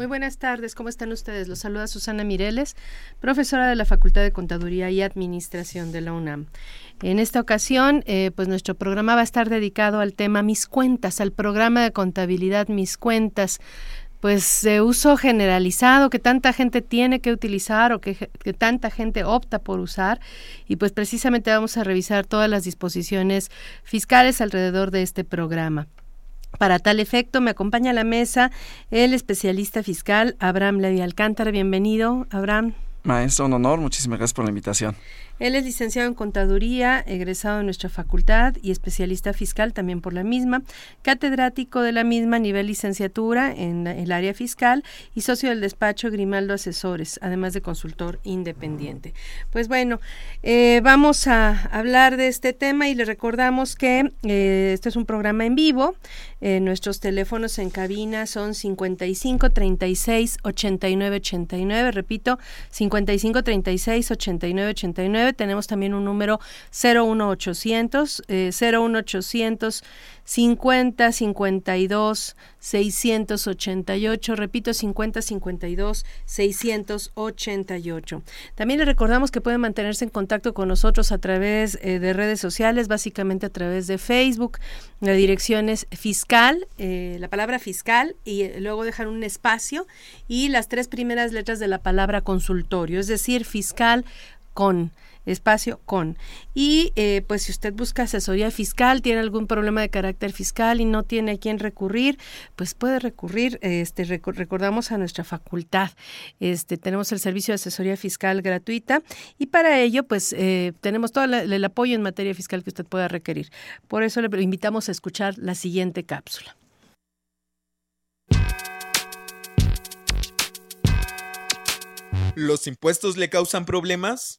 Muy buenas tardes, ¿cómo están ustedes? Los saluda Susana Mireles, profesora de la Facultad de Contaduría y Administración de la UNAM. En esta ocasión, eh, pues nuestro programa va a estar dedicado al tema Mis Cuentas, al programa de contabilidad Mis Cuentas, pues de uso generalizado que tanta gente tiene que utilizar o que, que, tanta gente opta por usar y pues precisamente vamos a revisar todas las disposiciones fiscales alrededor de este programa. Para tal efecto, me acompaña a la mesa el especialista fiscal Abraham Levi Alcántara. Bienvenido, Abraham. Maestro, un honor. Muchísimas gracias por la invitación. Él es licenciado en Contaduría, egresado de nuestra facultad y especialista fiscal también por la misma, catedrático de la misma nivel licenciatura en el área fiscal y socio del despacho Grimaldo Asesores, además de consultor independiente. Pues bueno, eh, vamos a hablar de este tema y le recordamos que este es un programa en vivo. Eh, nuestros teléfonos en cabina son 55 36 89 89, repito, 55 36 89 89 tenemos también un número 01800, eh, 01800 50 52 688, repito 50 52 688. También le recordamos que pueden mantenerse en contacto con nosotros a través eh, de redes sociales, básicamente a través de Facebook. La dirección es fiscal, eh, la palabra fiscal y eh, luego dejar un espacio y las tres primeras letras de la palabra consultorio, es decir, fiscal con espacio con. Y eh, pues si usted busca asesoría fiscal, tiene algún problema de carácter fiscal y no tiene a quién recurrir, pues puede recurrir, este recordamos a nuestra facultad. Este tenemos el servicio de asesoría fiscal gratuita y para ello pues eh, tenemos todo el apoyo en materia fiscal que usted pueda requerir. Por eso le invitamos a escuchar la siguiente cápsula. ¿Los impuestos le causan problemas?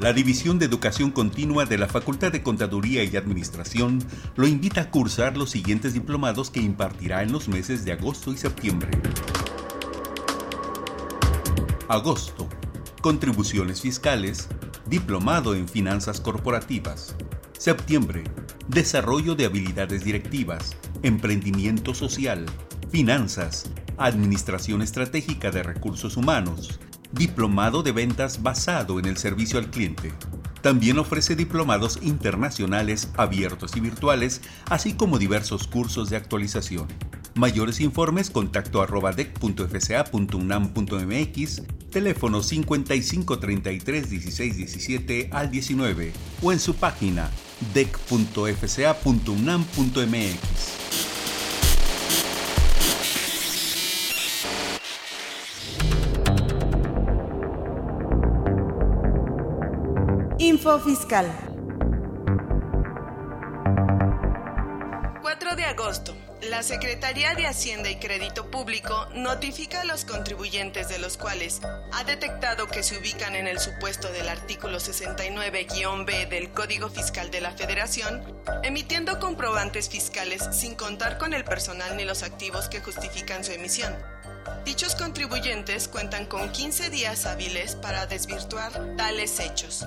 La División de Educación Continua de la Facultad de Contaduría y Administración lo invita a cursar los siguientes diplomados que impartirá en los meses de agosto y septiembre. Agosto. Contribuciones fiscales. Diplomado en Finanzas Corporativas. Septiembre. Desarrollo de habilidades directivas. Emprendimiento social. Finanzas. Administración estratégica de recursos humanos Diplomado de Ventas basado en el servicio al cliente. También ofrece diplomados internacionales abiertos y virtuales, así como diversos cursos de actualización. Mayores informes contacto arroba dec.fca.unam.mx, teléfono 5533 1617 al 19 o en su página dec.fca.unam.mx. Fiscal. 4 de agosto. La Secretaría de Hacienda y Crédito Público notifica a los contribuyentes de los cuales ha detectado que se ubican en el supuesto del artículo 69-B del Código Fiscal de la Federación, emitiendo comprobantes fiscales sin contar con el personal ni los activos que justifican su emisión. Dichos contribuyentes cuentan con 15 días hábiles para desvirtuar tales hechos.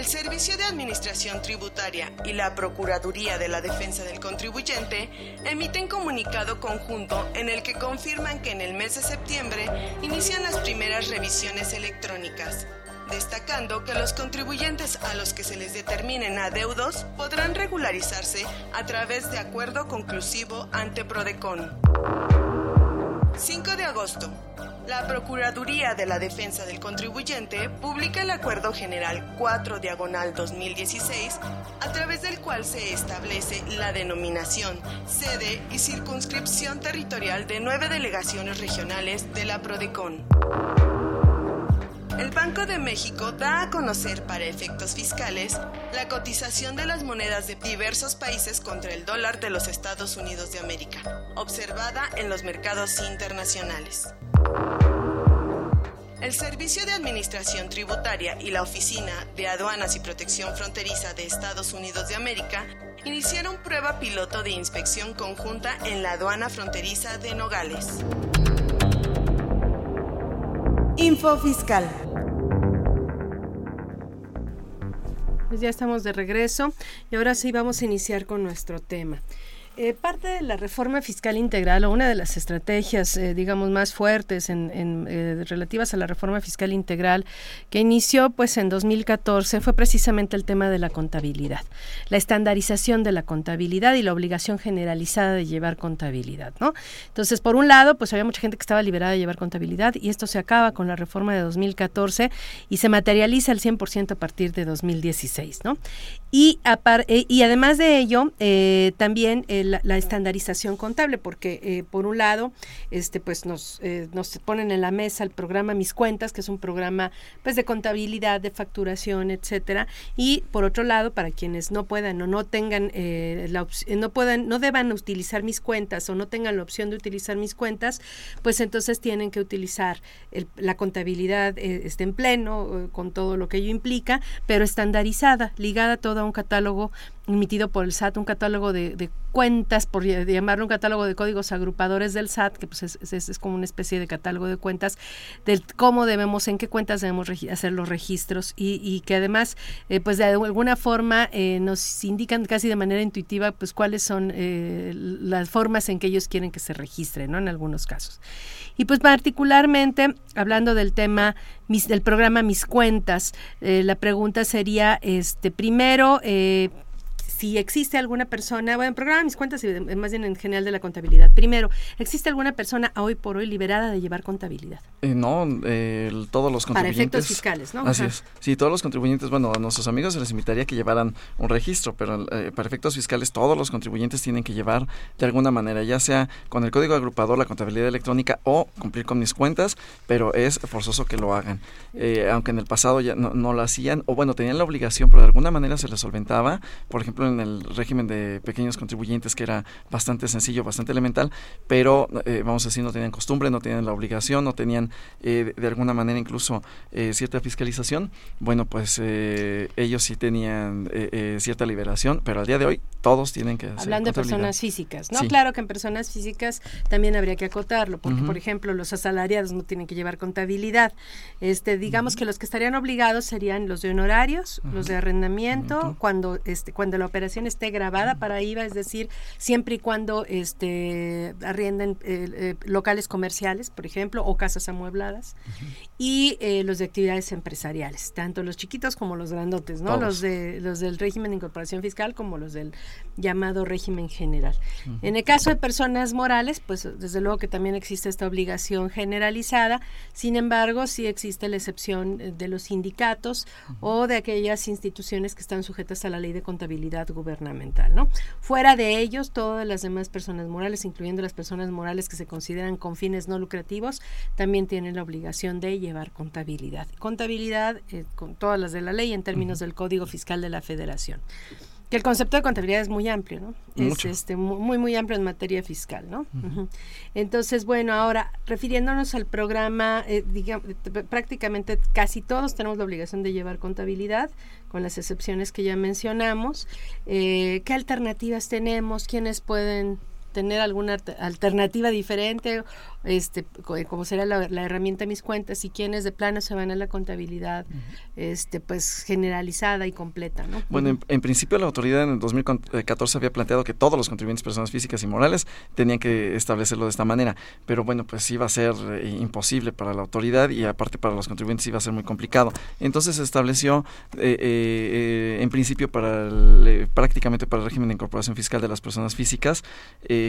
El Servicio de Administración Tributaria y la Procuraduría de la Defensa del Contribuyente emiten comunicado conjunto en el que confirman que en el mes de septiembre inician las primeras revisiones electrónicas, destacando que los contribuyentes a los que se les determinen adeudos podrán regularizarse a través de acuerdo conclusivo ante Prodecon. 5 de agosto. La Procuraduría de la Defensa del Contribuyente publica el Acuerdo General 4 Diagonal 2016, a través del cual se establece la denominación, sede y circunscripción territorial de nueve delegaciones regionales de la PRODECON. El Banco de México da a conocer para efectos fiscales la cotización de las monedas de diversos países contra el dólar de los Estados Unidos de América, observada en los mercados internacionales. El Servicio de Administración Tributaria y la Oficina de Aduanas y Protección Fronteriza de Estados Unidos de América iniciaron prueba piloto de inspección conjunta en la aduana fronteriza de Nogales. Info Fiscal. Pues ya estamos de regreso y ahora sí vamos a iniciar con nuestro tema. Eh, parte de la reforma fiscal integral o una de las estrategias, eh, digamos, más fuertes en, eh, relativas a la reforma fiscal integral que inició pues en 2014 fue precisamente el tema de la contabilidad, la estandarización de la contabilidad y la obligación generalizada de llevar contabilidad, ¿no? Entonces, por un lado, pues había mucha gente que estaba liberada de llevar contabilidad y esto se acaba con la reforma de 2014 y se materializa al 100% a partir de 2016, ¿no? Y, y además de ello, también el la, estandarización contable, porque eh, por un lado, este, pues nos, eh, nos ponen en la mesa el programa Mis Cuentas, que es un programa pues de contabilidad, de facturación, etcétera, y por otro lado, para quienes no puedan o no tengan eh, no puedan, no deban utilizar mis cuentas o no tengan la opción de utilizar mis cuentas, pues entonces tienen que utilizar la contabilidad este, en pleno, con todo lo que ello implica, pero estandarizada, ligada toda a un catálogo emitido por el SAT, un catálogo de, cuentas, por llamarlo un catálogo de códigos agrupadores del SAT, que pues es, es, como una especie de catálogo de cuentas, de cómo debemos, en qué cuentas debemos hacer los registros y, y que además, eh, pues de alguna forma eh, nos indican casi de manera intuitiva, pues cuáles son eh, las formas en que ellos quieren que se registren, ¿no? En algunos casos. Y pues particularmente, hablando del tema del programa Mis Cuentas, la pregunta sería, este, primero, si existe alguna persona, bueno, en programa mis cuentas y más bien en general de la contabilidad. Primero, ¿existe alguna persona hoy por hoy liberada de llevar contabilidad? Eh, no, todos los contribuyentes. Para efectos fiscales, ¿no? Así es. Sí, todos los contribuyentes, bueno, a nuestros amigos se les invitaría que llevaran un registro, pero eh, para efectos fiscales todos los contribuyentes tienen que llevar de alguna manera, ya sea con el código agrupador, la contabilidad electrónica o cumplir con mis cuentas, pero es forzoso que lo hagan. Eh, aunque en el pasado ya no, no, lo hacían, o bueno, tenían la obligación, pero de alguna manera se les solventaba, por ejemplo, en el régimen de pequeños contribuyentes que era bastante sencillo, bastante elemental, pero eh, vamos a decir, no tenían costumbre, no tenían la obligación, no tenían eh, de, alguna manera incluso eh, cierta fiscalización. Bueno, pues ellos sí tenían cierta liberación, pero al día de hoy todos tienen que hacer Hablando de personas físicas, ¿no? Claro que en personas físicas también habría que acotarlo, porque por ejemplo los asalariados no tienen que llevar contabilidad. Este, digamos que los que estarían obligados serían los de honorarios, los de arrendamiento, cuando este cuando la operación esté grabada para IVA, es decir, siempre y cuando este arrienden eh, eh, locales comerciales, por ejemplo, o casas amuebladas, y eh, los de actividades empresariales, tanto los chiquitos como los grandotes, ¿no? Los de los del régimen de incorporación fiscal como los del llamado régimen general. En el caso de personas morales, pues desde luego que también existe esta obligación generalizada, sin embargo, sí existe la excepción de los sindicatos o de aquellas instituciones que están sujetas a la ley de contabilidad gubernamental, ¿no? Fuera de ellos, todas las demás personas morales, incluyendo las personas morales que se consideran con fines no lucrativos, también tienen la obligación de llevar contabilidad. Contabilidad eh, con todas las de la ley en términos del Código Fiscal de la Federación. Que el concepto de contabilidad es muy amplio, ¿no? Es este, muy, muy amplio en materia fiscal, ¿no? Entonces, bueno, ahora, refiriéndonos al programa, eh, digamos, prácticamente casi todos tenemos la obligación de llevar contabilidad, con las excepciones que ya mencionamos. Eh, ¿Qué alternativas tenemos? ¿Quiénes pueden tener alguna alternativa diferente este eh, como será la, herramienta mis cuentas y quienes de plano se van a la contabilidad este pues generalizada y completa no bueno en, principio la autoridad en el 2014 había planteado que todos los contribuyentes personas físicas y morales tenían que establecerlo de esta manera pero bueno pues iba a ser eh, imposible para la autoridad y aparte para los contribuyentes iba a ser muy complicado. Entonces se estableció eh, en principio para prácticamente para el régimen de incorporación fiscal de las personas físicas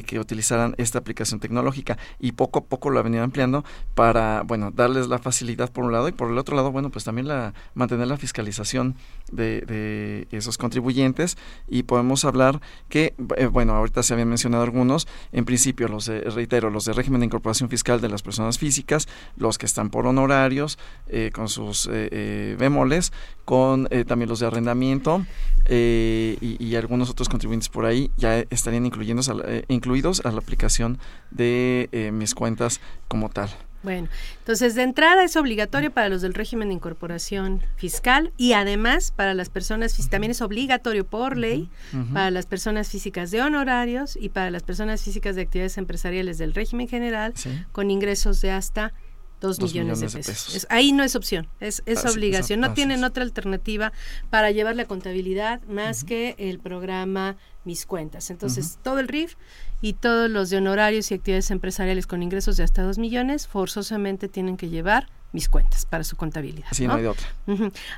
que utilizaran esta aplicación tecnológica. Y poco poco lo ha venido ampliando para, bueno, darles la facilidad por un lado y por el otro lado, bueno, pues también la mantener la fiscalización de, de esos contribuyentes. Y podemos hablar que, eh, bueno, ahorita se habían mencionado algunos, en principio los de, reitero, los de régimen de incorporación fiscal de las personas físicas, los que están por honorarios, eh, con sus eh, bemoles, con también los de arrendamiento y, y, algunos otros contribuyentes por ahí ya estarían incluyendo, incluidos a la aplicación de mis cuentas como tal. Bueno, entonces de entrada es obligatorio para los del régimen de incorporación fiscal y además para las personas también es obligatorio por ley para las personas físicas de honorarios y para las personas físicas de actividades empresariales del régimen general con ingresos de hasta Dos, millones, de pesos. ahí no es opción, es, es obligación. no tienen otra alternativa para llevar la contabilidad más que el programa Mis Cuentas. Entonces, todo el RIF y todos los de honorarios y actividades empresariales con ingresos de hasta dos millones forzosamente tienen que llevar mis cuentas para su contabilidad. Sí, no, hay de otra.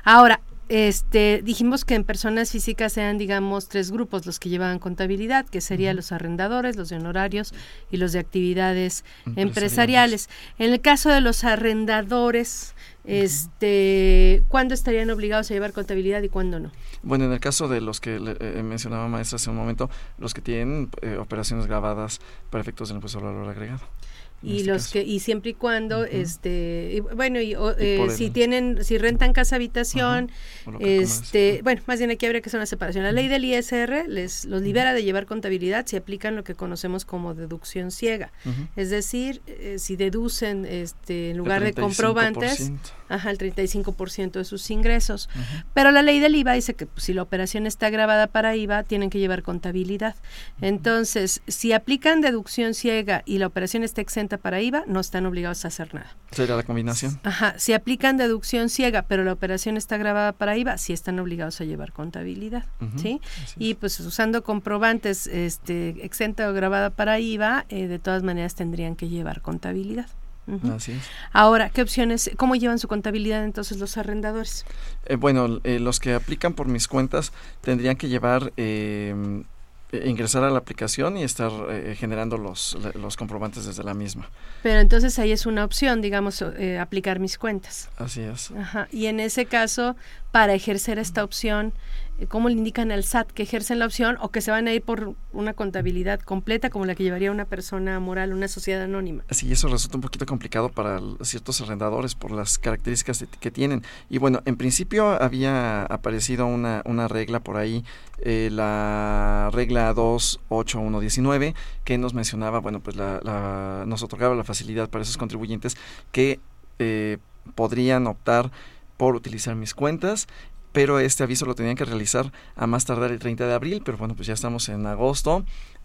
Ahora, este, dijimos que en personas físicas sean, digamos, tres grupos los que llevaban contabilidad, que serían los arrendadores, los de honorarios y los de actividades empresariales. En el caso de los arrendadores, este, ¿cuándo estarían obligados a llevar contabilidad y cuándo no? Bueno, en el caso de los que eh, mencionaba maestra hace un momento, los que tienen eh, operaciones grabadas para efectos del impuesto al valor agregado y este los que y siempre y cuando este bueno y, eh, si tienen si rentan casa habitación este bueno más bien aquí habría que hacer una separación. La ley del ISR les los libera de llevar contabilidad si aplican lo que conocemos como deducción ciega. Es decir eh, si deducen este en lugar de comprobantes ajá el 35% de sus ingresos pero la ley del IVA dice que pues, si la operación está grabada para IVA tienen que llevar contabilidad entonces si aplican deducción ciega y la operación está exenta para IVA, no están obligados a hacer nada. ¿Sería la combinación? Ajá, si aplican deducción ciega, pero la operación está grabada para IVA, sí están obligados a llevar contabilidad, ¿sí? Y pues usando comprobantes este, exenta o grabada para IVA, eh, de todas maneras tendrían que llevar contabilidad. Así es. Ahora, ¿qué opciones, cómo llevan su contabilidad entonces los arrendadores? Eh, bueno, eh, los que aplican por mis cuentas tendrían que llevar eh, eh, ingresar a la aplicación y estar eh, generando los, los comprobantes desde la misma. Pero entonces ahí es una opción, digamos, eh, aplicar mis cuentas. Así es. Ajá. Y en ese caso, para ejercer esta opción, cómo le indican al SAT que ejercen la opción o que se van a ir por una contabilidad completa como la que llevaría una persona moral, una sociedad anónima. Sí, eso resulta un poquito complicado para ciertos arrendadores por las características que tienen. Y bueno, en principio había aparecido una, una regla por ahí, eh, la regla 28119, que nos mencionaba, bueno, pues la, nos otorgaba la facilidad para esos contribuyentes que eh, podrían optar por utilizar mis cuentas pero este aviso lo tenían que realizar a más tardar el 30 de abril, pero bueno, pues ya estamos en agosto.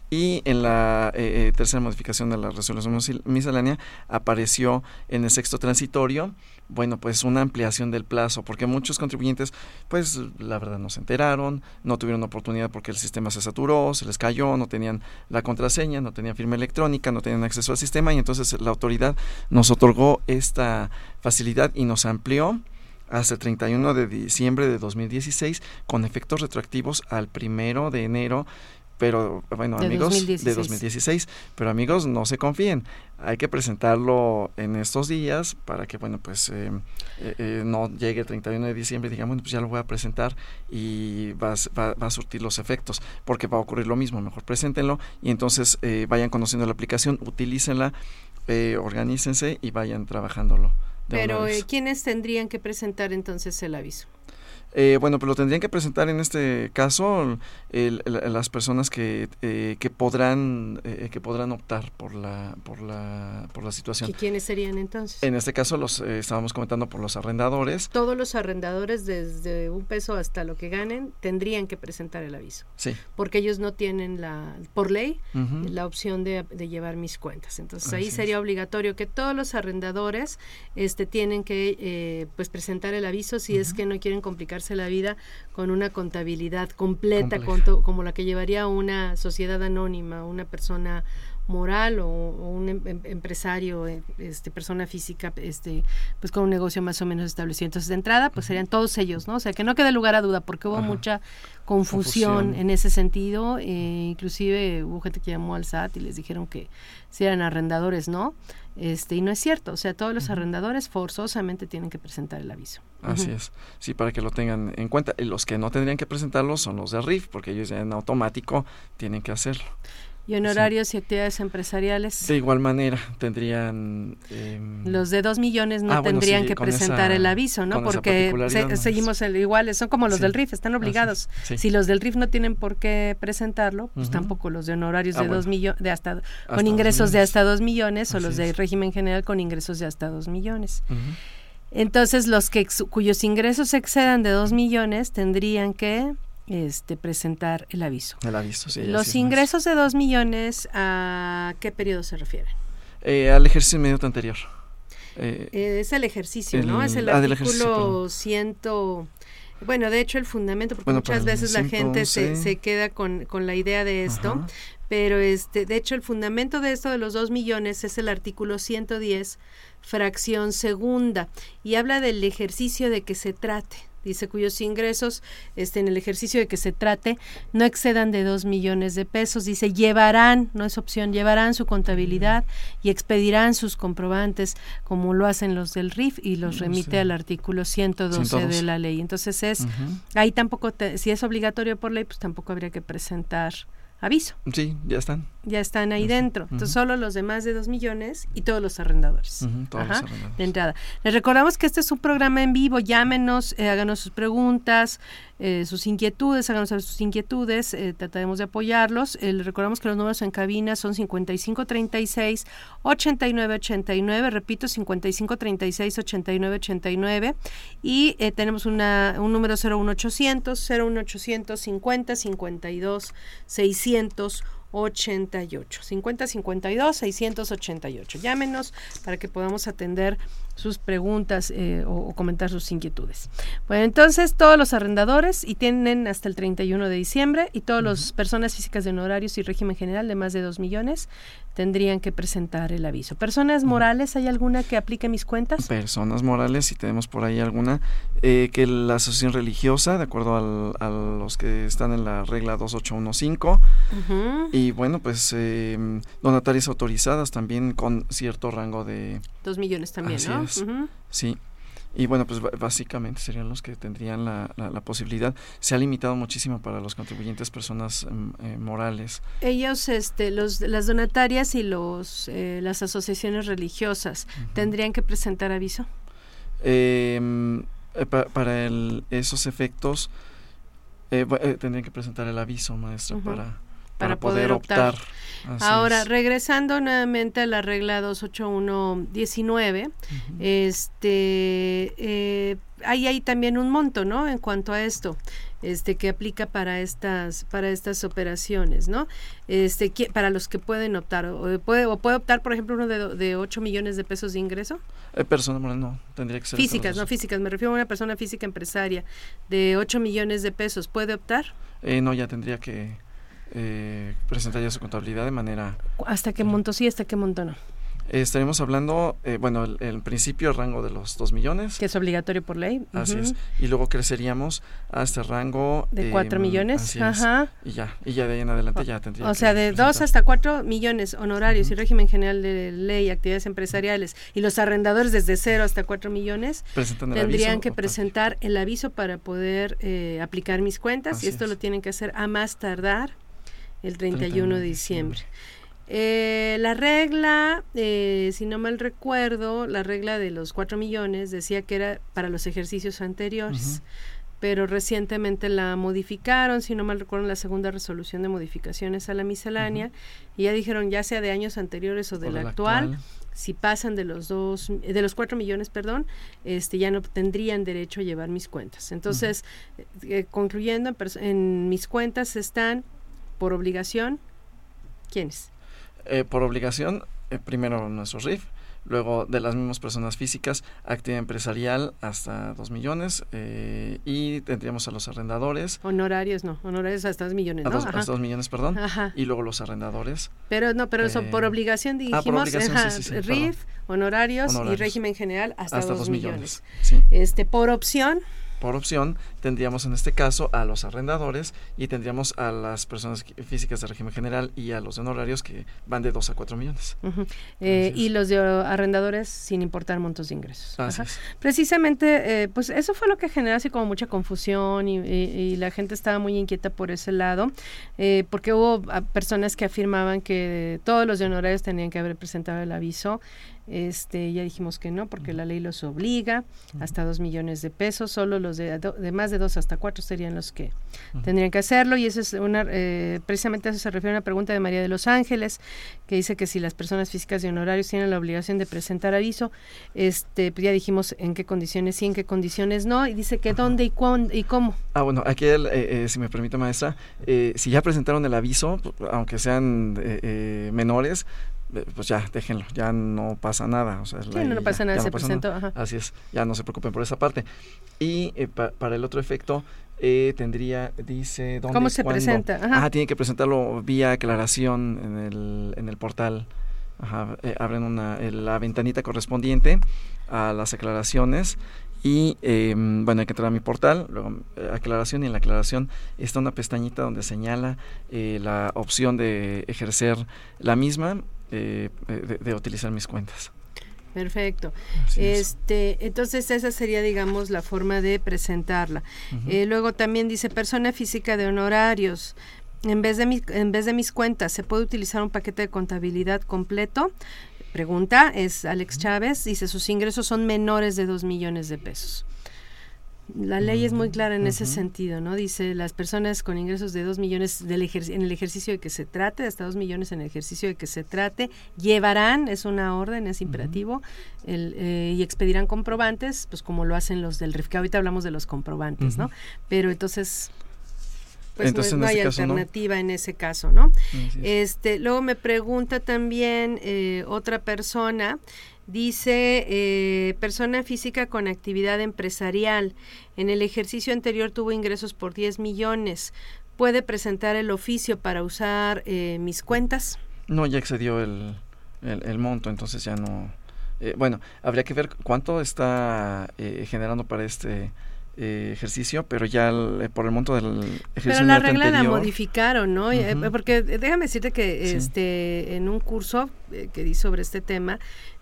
Y en la eh, eh, tercera modificación de la resolución miscelánea apareció en el sexto transitorio, bueno, pues una ampliación del plazo, porque muchos contribuyentes, pues la verdad no se enteraron, no tuvieron oportunidad porque el sistema se saturó, se les cayó, no tenían la contraseña, no tenían firma electrónica, no tenían acceso al sistema y entonces la autoridad nos otorgó esta facilidad y nos amplió hasta el 31 de diciembre de 2016 con efectos retroactivos al primero de enero pero bueno amigos de 2016 pero amigos no se confíen. Hay que presentarlo en estos días para que bueno pues eh, eh, eh, no llegue el 31 de diciembre y digamos bueno, pues ya lo voy a presentar y va, va, a surtir los efectos porque va a ocurrir lo mismo. Mejor preséntenlo y entonces vayan conociendo la aplicación utilícenla organícense y vayan trabajándolo pero, eh, ¿quiénes tendrían que presentar entonces el aviso? Eh, bueno, pues lo tendrían que presentar en este caso el, el, las personas que, eh, que podrán eh, que podrán optar por la por la por la situación. ¿Y quiénes serían entonces? En este caso los eh, estábamos comentando por los arrendadores. Todos los arrendadores desde un peso hasta lo que ganen tendrían que presentar el aviso. Sí. Porque ellos no tienen la por ley uh -huh. la opción de, de, llevar mis cuentas. Entonces ahí Así sería es. obligatorio que todos los arrendadores este tienen que eh, pues presentar el aviso si uh -huh. es que no quieren la vida con una contabilidad completa con como la que llevaría una sociedad anónima, una persona moral o, o un em empresario, este, persona física, este, pues con un negocio más o menos establecido. Entonces, de entrada, pues serían todos ellos, ¿no? O sea, que no quede lugar a duda, porque hubo Ajá. mucha confusión, confusión, en ese sentido. Eh, inclusive hubo gente que llamó al SAT y les dijeron que si eran arrendadores, ¿no? Este, y no es cierto, o sea, todos los arrendadores forzosamente tienen que presentar el aviso. Así uh -huh. es, sí, para que lo tengan en cuenta. Y los que no tendrían que presentarlo son los de RIF, porque ellos ya en automático tienen que hacerlo. ¿Y honorarios sí. y actividades empresariales? De igual manera, tendrían... Eh, los de dos millones no ah, tendrían bueno, sí, que presentar esa, el aviso, ¿no? Porque se, no seguimos el, iguales, son como los sí. del RIF, están obligados. Si los del RIF no tienen por qué presentarlo, pues uh -huh. tampoco los de honorarios ah, de bueno. dos millones, de hasta, hasta, con ingresos de hasta dos millones, o los de régimen general con ingresos de hasta dos millones. Uh -huh. Entonces, los que cuyos ingresos excedan de dos millones tendrían que este, presentar el aviso. El aviso, sí. Los ingresos de 2 millones, ¿a qué periodo se refieren? Eh, al ejercicio inmediato anterior. Eh, eh, es el ejercicio, el, ¿no? Es el ah, artículo ciento... Bueno, de hecho el fundamento, porque bueno, muchas veces la gente se, se, queda con, con, la idea de esto, Ajá. pero este, de hecho el fundamento de esto de los 2 millones es el artículo 110, fracción segunda, y habla del ejercicio de que se trate dice cuyos ingresos este, en el ejercicio de que se trate no excedan de dos millones de pesos. Dice llevarán, no es opción, llevarán su contabilidad y expedirán sus comprobantes como lo hacen los del RIF y los remite sí. al artículo 112, 112, de la ley. Entonces es, uh -huh. ahí tampoco, te, si es obligatorio por ley, pues tampoco habría que presentar aviso. Sí, ya están. Ya están ahí dentro. Entonces, uh -huh. solo los de más de 2 millones y todos los arrendadores. Uh -huh, todos Ajá, los arrendadores. De entrada. Les recordamos que este es un programa en vivo. Llámenos, eh, háganos sus preguntas, eh, sus inquietudes, háganos sus inquietudes. Eh, trataremos de apoyarlos. Les recordamos que los números en cabina son 5536 8989. Repito, 5536 8989. Y tenemos una, un número 01800 01800 50 52 600 88 50 52 688 llámenos para que podamos atender sus preguntas eh, o, o, comentar sus inquietudes. Bueno, entonces todos los arrendadores y tienen hasta el 31 de diciembre y todas uh -huh. las personas físicas de honorarios y régimen general de más de 2 millones tendrían que presentar el aviso. ¿Personas morales hay alguna que aplique mis cuentas? Personas morales, si tenemos por ahí alguna, eh, que la asociación religiosa, de acuerdo al, a los que están en la regla 2815, uh -huh. y bueno, pues eh, donatarias autorizadas también con cierto rango de... Dos millones también, Así ¿no? Es. Uh -huh. Sí. Y bueno, pues básicamente serían los que tendrían la, la, la, posibilidad. Se ha limitado muchísimo para los contribuyentes personas eh, morales. Ellos, este, los, las donatarias y los, eh, las asociaciones religiosas, uh -huh. ¿tendrían que presentar aviso? Eh, pa, para el, esos efectos, eh, tendrían que presentar el aviso, maestra, uh -huh. para para, poder, poder optar. optar. Ahora, es. regresando nuevamente a la regla 28119, uh -huh. este, eh, hay ahí también un monto, ¿no? En cuanto a esto, este, que aplica para estas, para estas operaciones, ¿no? Este, para los que pueden optar, o puede, o puede optar, por ejemplo, uno de, de 8 millones de pesos de ingreso. Eh, persona no, tendría que ser. Físicas, no físicas, me refiero a una persona física empresaria de 8 millones de pesos, ¿puede optar? Eh, no, ya tendría que eh, presentar ya su contabilidad de manera... ¿Hasta qué monto sí, hasta qué monto no? Eh, estaremos hablando, eh, bueno, el, el, principio el rango de los 2 millones. Que es obligatorio por ley. Así uh -huh. es. Y luego creceríamos hasta el rango... De 4 millones. Ajá. Y ya, y ya de ahí en adelante ya tendría O sea, de 2 hasta 4 millones honorarios uh -huh. y régimen general de ley, actividades empresariales y los arrendadores desde 0 hasta 4 millones tendrían aviso, que presentar el aviso para poder eh, aplicar mis cuentas Así y esto es. lo tienen que hacer a más tardar el 31, 31 de diciembre. Eh, la regla, eh, si no mal recuerdo, la regla de los 4 millones decía que era para los ejercicios anteriores. Uh -huh. pero recientemente la modificaron, si no mal recuerdo, la segunda resolución de modificaciones a la miscelánea, y ya dijeron, ya sea de años anteriores o del actual, si pasan de los dos, de los cuatro millones, perdón, este ya no tendrían derecho a llevar mis cuentas. Entonces, eh, concluyendo, en, mis cuentas están por obligación, ¿quiénes? Eh, por obligación, eh, primero nuestro RIF, Luego de las mismas personas físicas, actividad empresarial hasta 2 millones eh, y tendríamos a los arrendadores. Honorarios no, honorarios hasta 2 millones, ¿no? hasta 2 millones, perdón. Y luego los arrendadores. Pero no, pero eso por eh, obligación dijimos, ah, por obligación, RIF, honorarios, y régimen general hasta, 2 millones. millones. Este, por opción por opción, tendríamos en este caso a los arrendadores y tendríamos a las personas físicas de régimen general y a los honorarios que van de 2 a 4 millones. Eh, y los de arrendadores sin importar montos de ingresos. Precisamente, eh, pues eso fue lo que generó así como mucha confusión y, la gente estaba muy inquieta por ese lado, eh, porque hubo ah, personas que afirmaban que todos los de honorarios tenían que haber presentado el aviso. Este, ya dijimos que no, porque la ley los obliga hasta dos millones de pesos, solo los de, de más de dos hasta cuatro serían los que tendrían que hacerlo. Y eso es una, eh, precisamente a eso se refiere a una pregunta de María de los Ángeles, que dice que si las personas físicas de honorarios tienen la obligación de presentar aviso, este, pues ya dijimos en qué condiciones sí, en qué condiciones no, y dice que dónde y cuándo y cómo. Ah, bueno, aquí, eh, eh, si me permite, maestra, si ya presentaron el aviso, aunque sean menores, eh, pues ya, déjenlo, ya no pasa nada. O sea, sí, no, pasa nada, se presentó. Así es, ya no se preocupen por esa parte. Y eh, para el otro efecto, eh, tendría, dice, ¿dónde ¿Cómo se presenta? Ah, tiene que presentarlo vía aclaración en el, en el portal. Ajá, abren una, la ventanita correspondiente a las aclaraciones y em, bueno, hay que entrar a mi portal, luego aclaración y en la aclaración está una pestañita donde señala la opción de ejercer la misma eh, de, utilizar mis cuentas. Perfecto. este, entonces esa sería, digamos, la forma de presentarla. Eh, luego también dice persona física de honorarios. En vez de, mi, en vez de mis cuentas, ¿se puede utilizar un paquete de contabilidad completo? Pregunta, es Alex Chávez, dice sus ingresos son menores de 2 millones de pesos. La ley es muy clara en ese sentido, ¿no? Dice las personas con ingresos de 2 millones del en el ejercicio de que se trate, hasta 2 millones en el ejercicio de que se trate, llevarán, es una orden, es imperativo, el, eh, y expedirán comprobantes, pues como lo hacen los del RIF, que ahorita hablamos de los comprobantes, ¿no? Pero entonces pues no, hay alternativa en ese caso, ¿no? Este, luego me pregunta también eh, otra persona, dice eh, persona física con actividad empresarial. En el ejercicio anterior tuvo ingresos por 10 millones. ¿Puede presentar el oficio para usar eh, mis cuentas? No, ya excedió el, el, monto, entonces ya no. bueno, habría que ver cuánto está generando para este eh, ejercicio, pero ya por el monto del ejercicio. Pero la regla la modificaron, ¿no? Eh, porque déjame decirte que este en un curso eh, que di sobre este tema,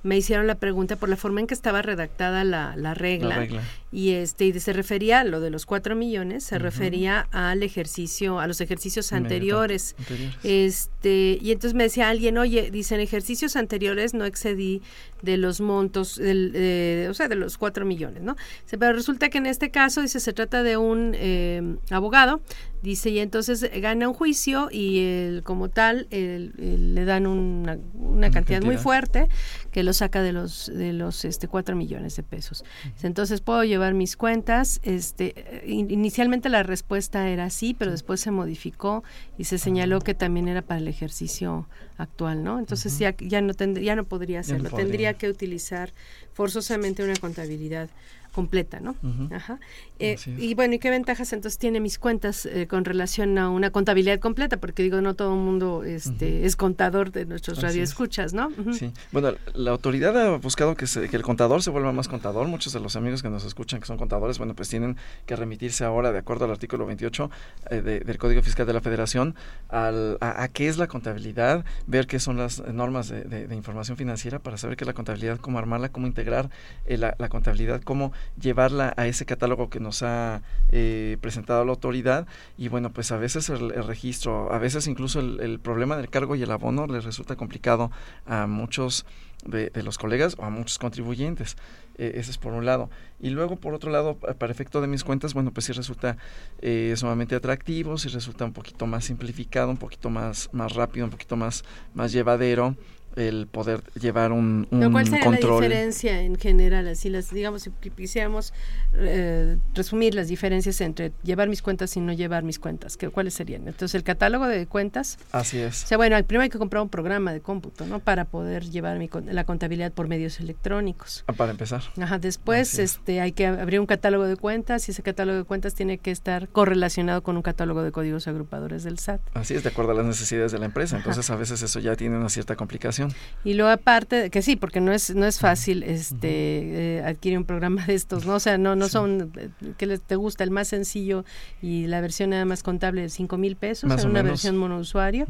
me hicieron la pregunta por la forma en que estaba redactada la, la, regla, y este y se refería a lo de los cuatro millones se refería al ejercicio a los ejercicios anteriores. este y entonces me decía alguien oye dicen ejercicios anteriores no excedí de los montos del, o sea de los cuatro millones no pero resulta que en este caso dice se trata de un eh, abogado Dice, y entonces gana un juicio y el, como tal le dan una, una cantidad, muy fuerte que lo saca de los de los este 4 millones de pesos. Entonces puedo llevar mis cuentas. Este inicialmente la respuesta era sí, pero después se modificó y se señaló que también era para el ejercicio actual, ¿no? Entonces ya ya no tendría, ya no podría hacerlo. Tendría que utilizar forzosamente una contabilidad completa, ¿no? Ajá. Eh, y bueno, ¿y qué ventajas entonces tiene mis cuentas eh, con relación a una contabilidad completa? Porque digo, no todo el mundo este, es contador de nuestros radioescuchas, ¿no? Sí. Bueno, la autoridad ha buscado que, que el contador se vuelva más contador. Muchos de los amigos que nos escuchan que son contadores, bueno, pues tienen que remitirse ahora, de acuerdo al artículo 28 eh, del Código Fiscal de la Federación, al, a, qué es la contabilidad, ver qué son las normas de, información financiera para saber qué es la contabilidad, cómo armarla, cómo integrar la, la contabilidad, cómo llevarla a ese catálogo que nos ha eh, presentado la autoridad y bueno, pues a veces el, registro, a veces incluso el, problema del cargo y el abono les resulta complicado a muchos de, los colegas o a muchos contribuyentes. E, ese es por un lado. Y luego, por otro lado, para efecto de mis cuentas, bueno, pues sí resulta eh, sumamente atractivo, sí resulta un poquito más simplificado, un poquito más, más rápido, un poquito más, más llevadero el poder llevar un, un ¿Cuál sería la diferencia en general? Así las, digamos, si quisiéramos eh, resumir las diferencias entre llevar mis cuentas y no llevar mis cuentas, ¿qué, ¿cuáles serían? Entonces, el catálogo de cuentas. Así es. O sea, bueno, primero hay que comprar un programa de cómputo, ¿no? Para poder llevar mi, la contabilidad por medios electrónicos. Ah, para empezar. Ajá, después este, hay que abrir un catálogo de cuentas y ese catálogo de cuentas tiene que estar correlacionado con un catálogo de códigos agrupadores del SAT. Así es, de acuerdo a las necesidades de la empresa. Entonces, a veces eso ya tiene una cierta complicación. Y luego aparte, que sí, porque no es no es fácil este eh, adquirir un programa de estos, ¿no? O sea, no no son, eh, que te gusta? El más sencillo y la versión nada más contable de 5 mil pesos, en una versión monousuario.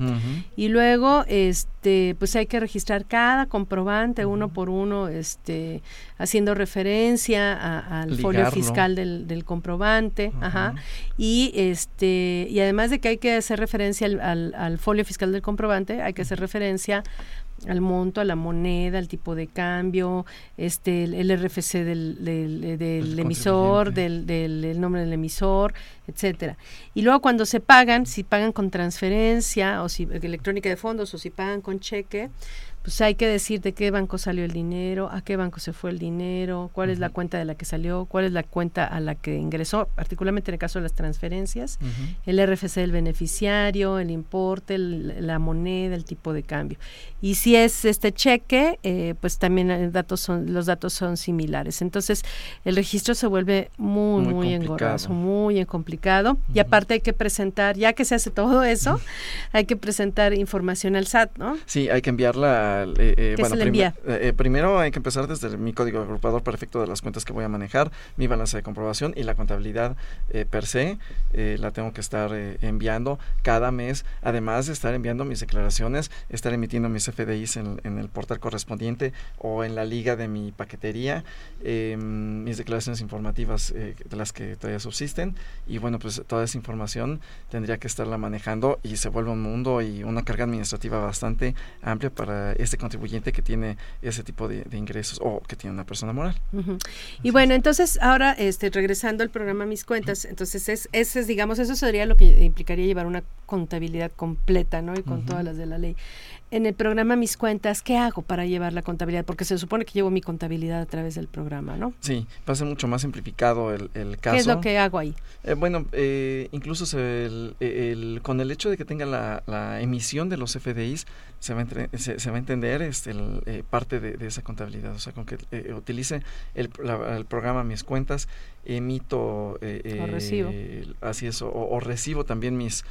Y luego, este pues hay que registrar cada comprobante uno por uno, este haciendo referencia al folio fiscal del, del comprobante, ajá. Y este y además de que hay que hacer referencia al, al folio fiscal del comprobante, hay que hacer referencia al monto, a la moneda, al tipo de cambio, este, el, RFC del, del, emisor, del, del nombre del emisor, etcétera. Y luego cuando se pagan, si pagan con transferencia o si electrónica de fondos o si pagan con cheque, pues hay que decir de qué banco salió el dinero, a qué banco se fue el dinero, cuál es la cuenta de la que salió, cuál es la cuenta a la que ingresó, particularmente en el caso de las transferencias, el RFC del beneficiario, el importe, la moneda, el tipo de cambio. Y si es este cheque, eh, pues también el datos son, los datos son similares. Entonces, el registro se vuelve muy, muy, engorroso, muy complicado. Y aparte hay que presentar, ya que se hace todo eso, hay que presentar información al SAT, ¿no? Sí, hay que enviarla eh, eh, bueno, eh, primero hay que empezar desde mi código agrupador para efecto de las cuentas que voy a manejar, mi balance de comprobación y la contabilidad per se la tengo que estar enviando cada mes, además de estar enviando mis declaraciones, estar emitiendo mis FDIs en, en el portal correspondiente o en la liga de mi paquetería, em, mis declaraciones informativas de las que todavía subsisten y bueno, pues toda esa información tendría que estarla manejando y se vuelve un mundo y una carga administrativa bastante amplia para este contribuyente que tiene ese tipo de, ingresos o que tiene una persona moral. Y bueno, entonces ahora este, regresando al programa Mis Cuentas, entonces es, ese es, digamos, eso sería lo que implicaría llevar una contabilidad completa, ¿no? Y con todas las de la ley en el programa Mis Cuentas, ¿qué hago para llevar la contabilidad? Porque se supone que llevo mi contabilidad a través del programa, ¿no? Sí, va a ser mucho más simplificado el, el caso. ¿Qué es lo que hago ahí? Eh, bueno, eh, incluso el, con el hecho de que tenga la, la emisión de los FDIs, se va, a, se, va a entender este, eh, parte de, esa contabilidad. O sea, con que utilice el, el, programa Mis Cuentas, emito... o recibo. así es, o, recibo también mis,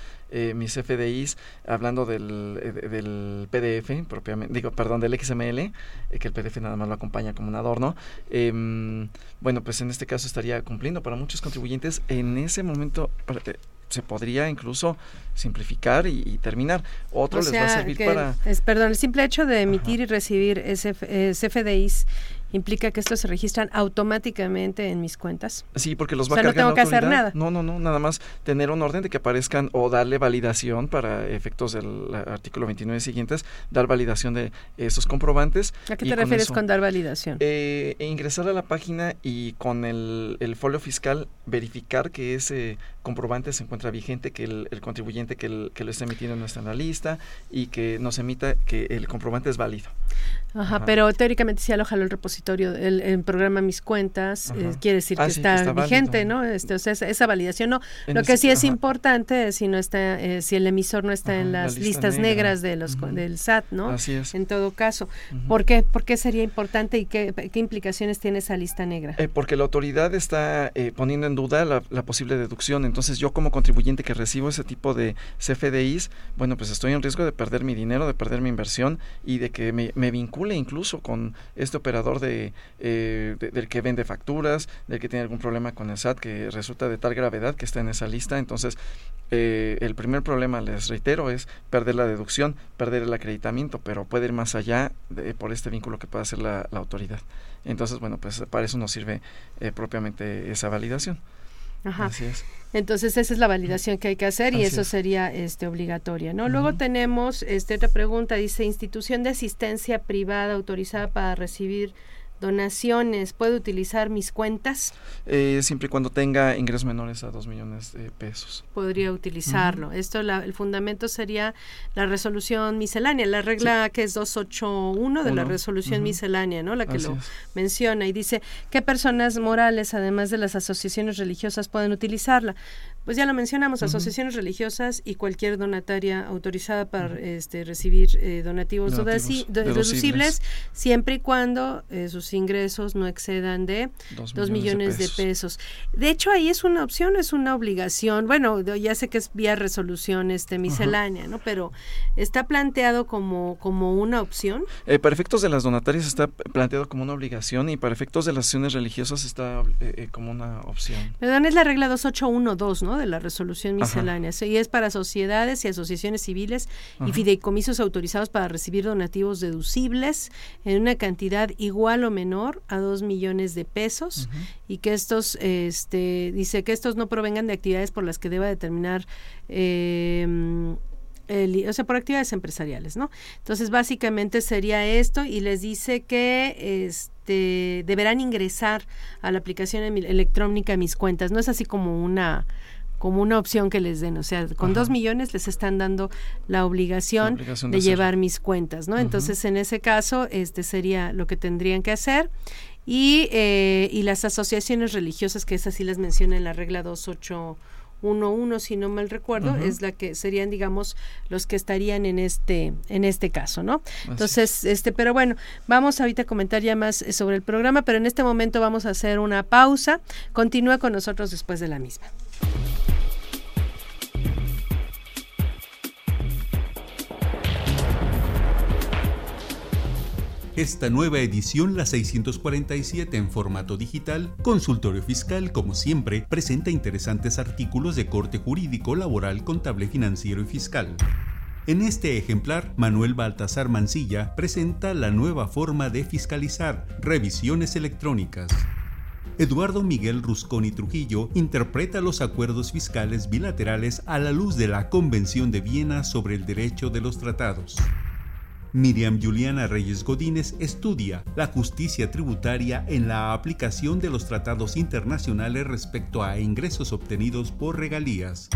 mis FDIs, hablando del, del PDF, propiamente, digo, perdón, del XML, eh, que el PDF nada más lo acompaña como un adorno, em, bueno, pues en este caso estaría cumpliendo para muchos contribuyentes. En ese momento eh, se podría incluso simplificar y, terminar. Otro les va a servir para... Es, perdón, el simple hecho de emitir y recibir SF, FDIs implica que estos se registran automáticamente en mis cuentas. Sí, porque los va o sea, no tengo que hacer nada. No, no, no, nada más tener un orden de que aparezcan o darle validación para efectos del artículo 29 siguientes, dar validación de esos comprobantes. ¿A qué te refieres con dar validación? Eh, e ingresar a la página y con el, el folio fiscal verificar que ese comprobante se encuentra vigente, que el, el contribuyente que, que, lo está emitiendo no está en la lista y que nos emita que el comprobante es válido. Ajá, pero teóricamente si aloja el repositorio, el, el programa Mis Cuentas, eh, quiere decir ah, que, está vigente, ¿no? Este, o sea, esa, validación no. Lo que sí es importante si no está, eh, si el emisor no está en las listas negras de los del SAT, ¿no? Así es. En todo caso, ¿por qué? ¿Por qué sería importante y qué, qué implicaciones tiene esa lista negra? Eh, porque la autoridad está poniendo en duda la, la, posible deducción. Entonces, yo como contribuyente que recibo ese tipo de CFDIs, bueno, pues estoy en riesgo de perder mi dinero, de perder mi inversión y de que me, vincule incluso con este operador de, eh, del que vende facturas, del que tiene algún problema con el SAT que resulta de tal gravedad que está en esa lista. Entonces, eh, el primer problema, les reitero, es perder la deducción, perder el acreditamiento, pero puede ir más allá de, por este vínculo que puede hacer la, autoridad. Entonces, bueno, pues para eso nos sirve eh, propiamente esa validación. Ajá. Así es. Entonces esa es la validación que hay que hacer y Así eso es. sería este obligatoria, ¿no? Luego tenemos este otra pregunta dice institución de asistencia privada autorizada para recibir donaciones, ¿puedo utilizar mis cuentas? Eh, siempre y cuando tenga ingresos menores a 2 millones de pesos. Podría utilizarlo. Esto la- el fundamento sería la resolución miscelánea, la regla que es 281 de la Uno. resolución Ujú. miscelánea, ¿no? La que Así lo es. menciona y dice qué personas morales, además de las asociaciones religiosas, pueden utilizarla. Pues ya lo mencionamos, asociaciones religiosas y cualquier donataria autorizada para este, recibir eh, donativos, Donativos deduci- de- deducibles. siempre y cuando eh, sus ingresos no excedan de Dos 2 millones, millones de de pesos. De hecho, ahí es una opción, es una obligación. Bueno, ya sé que es vía resolución este miscelánea, ¿no? Pero está planteado como, como una opción. Eh, para efectos de las donatarias está planteado como una obligación y para efectos de las acciones religiosas está eh, como una opción. Perdón, es la regla 2812, ¿no? De la resolución miscelánea. Y es para sociedades y asociaciones civiles y fideicomisos autorizados para recibir donativos deducibles en una cantidad igual o menor a 2 millones de pesos y que estos, este, dice que estos no provengan de actividades por las que deba determinar eh, el- o sea, por actividades empresariales, ¿no? Entonces, básicamente sería esto y les dice que este deberán ingresar a la aplicación electrónica mis cuentas. No es así como una como una opción que les den, o sea, con Ajá. dos millones les están dando la obligación, La obligación de, llevar mis cuentas, ¿no? Entonces, en ese caso, este sería lo que tendrían que hacer. Y, eh, y las asociaciones religiosas, que esas sí las menciona en la regla 2811, si no mal recuerdo, es la que serían, digamos, los que estarían en este, en este caso, ¿no? Entonces, este, pero bueno, vamos ahorita a comentar ya más eh, sobre el programa, pero en este momento vamos a hacer una pausa. Continúa con nosotros después de la misma. Esta nueva edición, la 647 en formato digital, Consultorio Fiscal, como siempre, presenta interesantes artículos de corte jurídico, laboral, contable, financiero y fiscal. En este ejemplar, Manuel Baltasar Mancilla presenta la nueva forma de fiscalizar, revisiones electrónicas. Eduardo Miguel Rusconi Trujillo interpreta los acuerdos fiscales bilaterales a la luz de la Convención de Viena sobre el Derecho de los Tratados. Miriam Juliana Reyes Godínez estudia la justicia tributaria en la aplicación de los tratados internacionales respecto a ingresos obtenidos por regalías.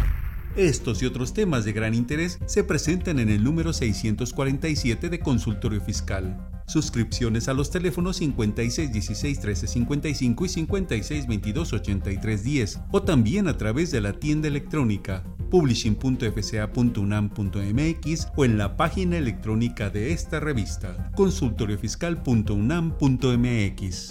Estos y otros temas de gran interés se presentan en el número 647 de Consultorio Fiscal. Suscripciones a los teléfonos 56 16 13 55 y 56 22 83 10 o también a través de la tienda electrónica publishing.fca.unam.mx o en la página electrónica de esta revista consultoriofiscal.unam.mx.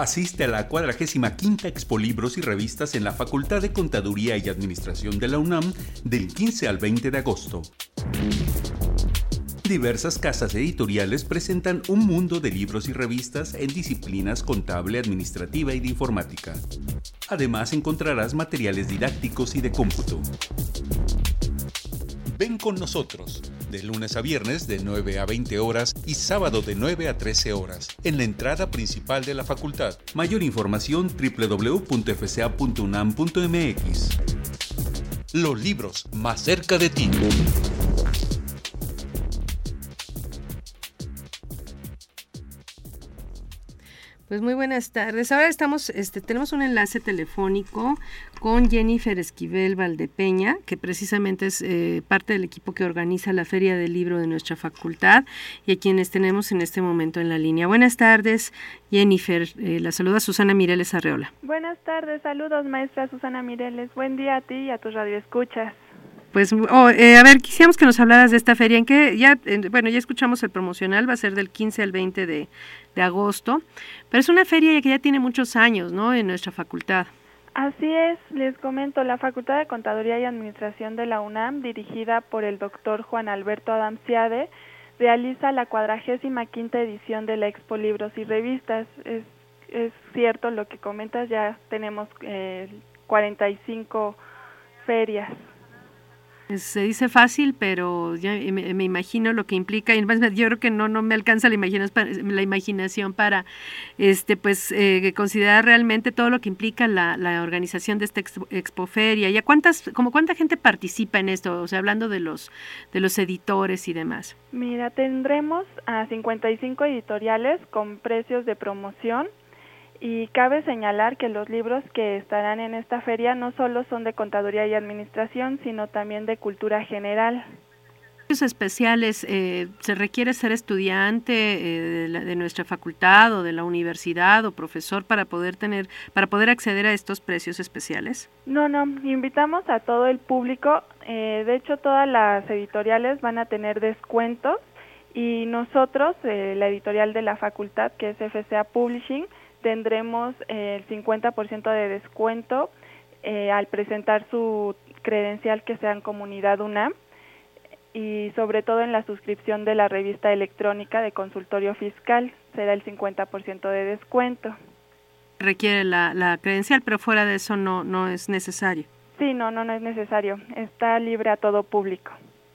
Asiste a la 45 Expo Libros y Revistas en la Facultad de Contaduría y Administración de la UNAM del 15 al 20 de agosto. Diversas casas editoriales presentan un mundo de libros y revistas en disciplinas contable, administrativa y de informática. Además encontrarás materiales didácticos y de cómputo. Ven con nosotros, de lunes a viernes de 9 a 20 horas y sábado de 9 a 13 horas, en la entrada principal de la facultad. Mayor información www.fca.unam.mx. Los libros más cerca de ti. Pues muy buenas tardes. Ahora estamos, este, tenemos un enlace telefónico con Jennifer Esquivel Valdepeña, que precisamente es eh, parte del equipo que organiza la Feria del Libro de nuestra facultad y a quienes tenemos en este momento en la línea. Buenas tardes, Jennifer. Eh, la saluda Susana Mireles Arreola. Buenas tardes, saludos maestra Susana Mireles. Buen día a ti y a tus radioescuchas. Pues, oh, eh, a ver, quisiéramos que nos hablaras de esta feria. En que ya, bueno, ya escuchamos el promocional, va a ser del 15 al 20 de, de agosto, pero es una feria que ya tiene muchos años, ¿no? En nuestra facultad. Así es, les comento, la Facultad de Contaduría y Administración de la UNAM, dirigida por el doctor Juan Alberto Adamciade, realiza la cuadragésima quinta edición de la Expo Libros y Revistas. Es, es cierto lo que comentas, ya tenemos eh, 45 ferias. Se dice fácil, pero ya me, imagino lo que implica. Y yo creo que no no me alcanza la imaginación, la imaginación para, este, pues, eh, considerar realmente todo lo que implica la, la organización de esta expoferia. ¿Y a cuántas, como cuánta gente participa en esto? O sea, hablando de los de los editores y demás. Mira, tendremos a 55 editoriales con precios de promoción y cabe señalar que los libros que estarán en esta feria no solo son de contaduría y administración, sino también de cultura general. especiales eh, se requiere ser estudiante eh, de, nuestra facultad o de la universidad o profesor para poder tener para poder acceder a estos precios especiales no no invitamos a todo el público eh, de hecho todas las editoriales van a tener descuentos y nosotros la editorial de la facultad que es FCA Publishing tendremos el 50% de descuento eh, al presentar su credencial que sea en comunidad UNAM y sobre todo en la suscripción de la revista electrónica de consultorio fiscal será el 50% de descuento. Requiere la, la credencial, pero fuera de eso no, no es necesario. Sí, no, no, no es necesario. Está libre a todo público.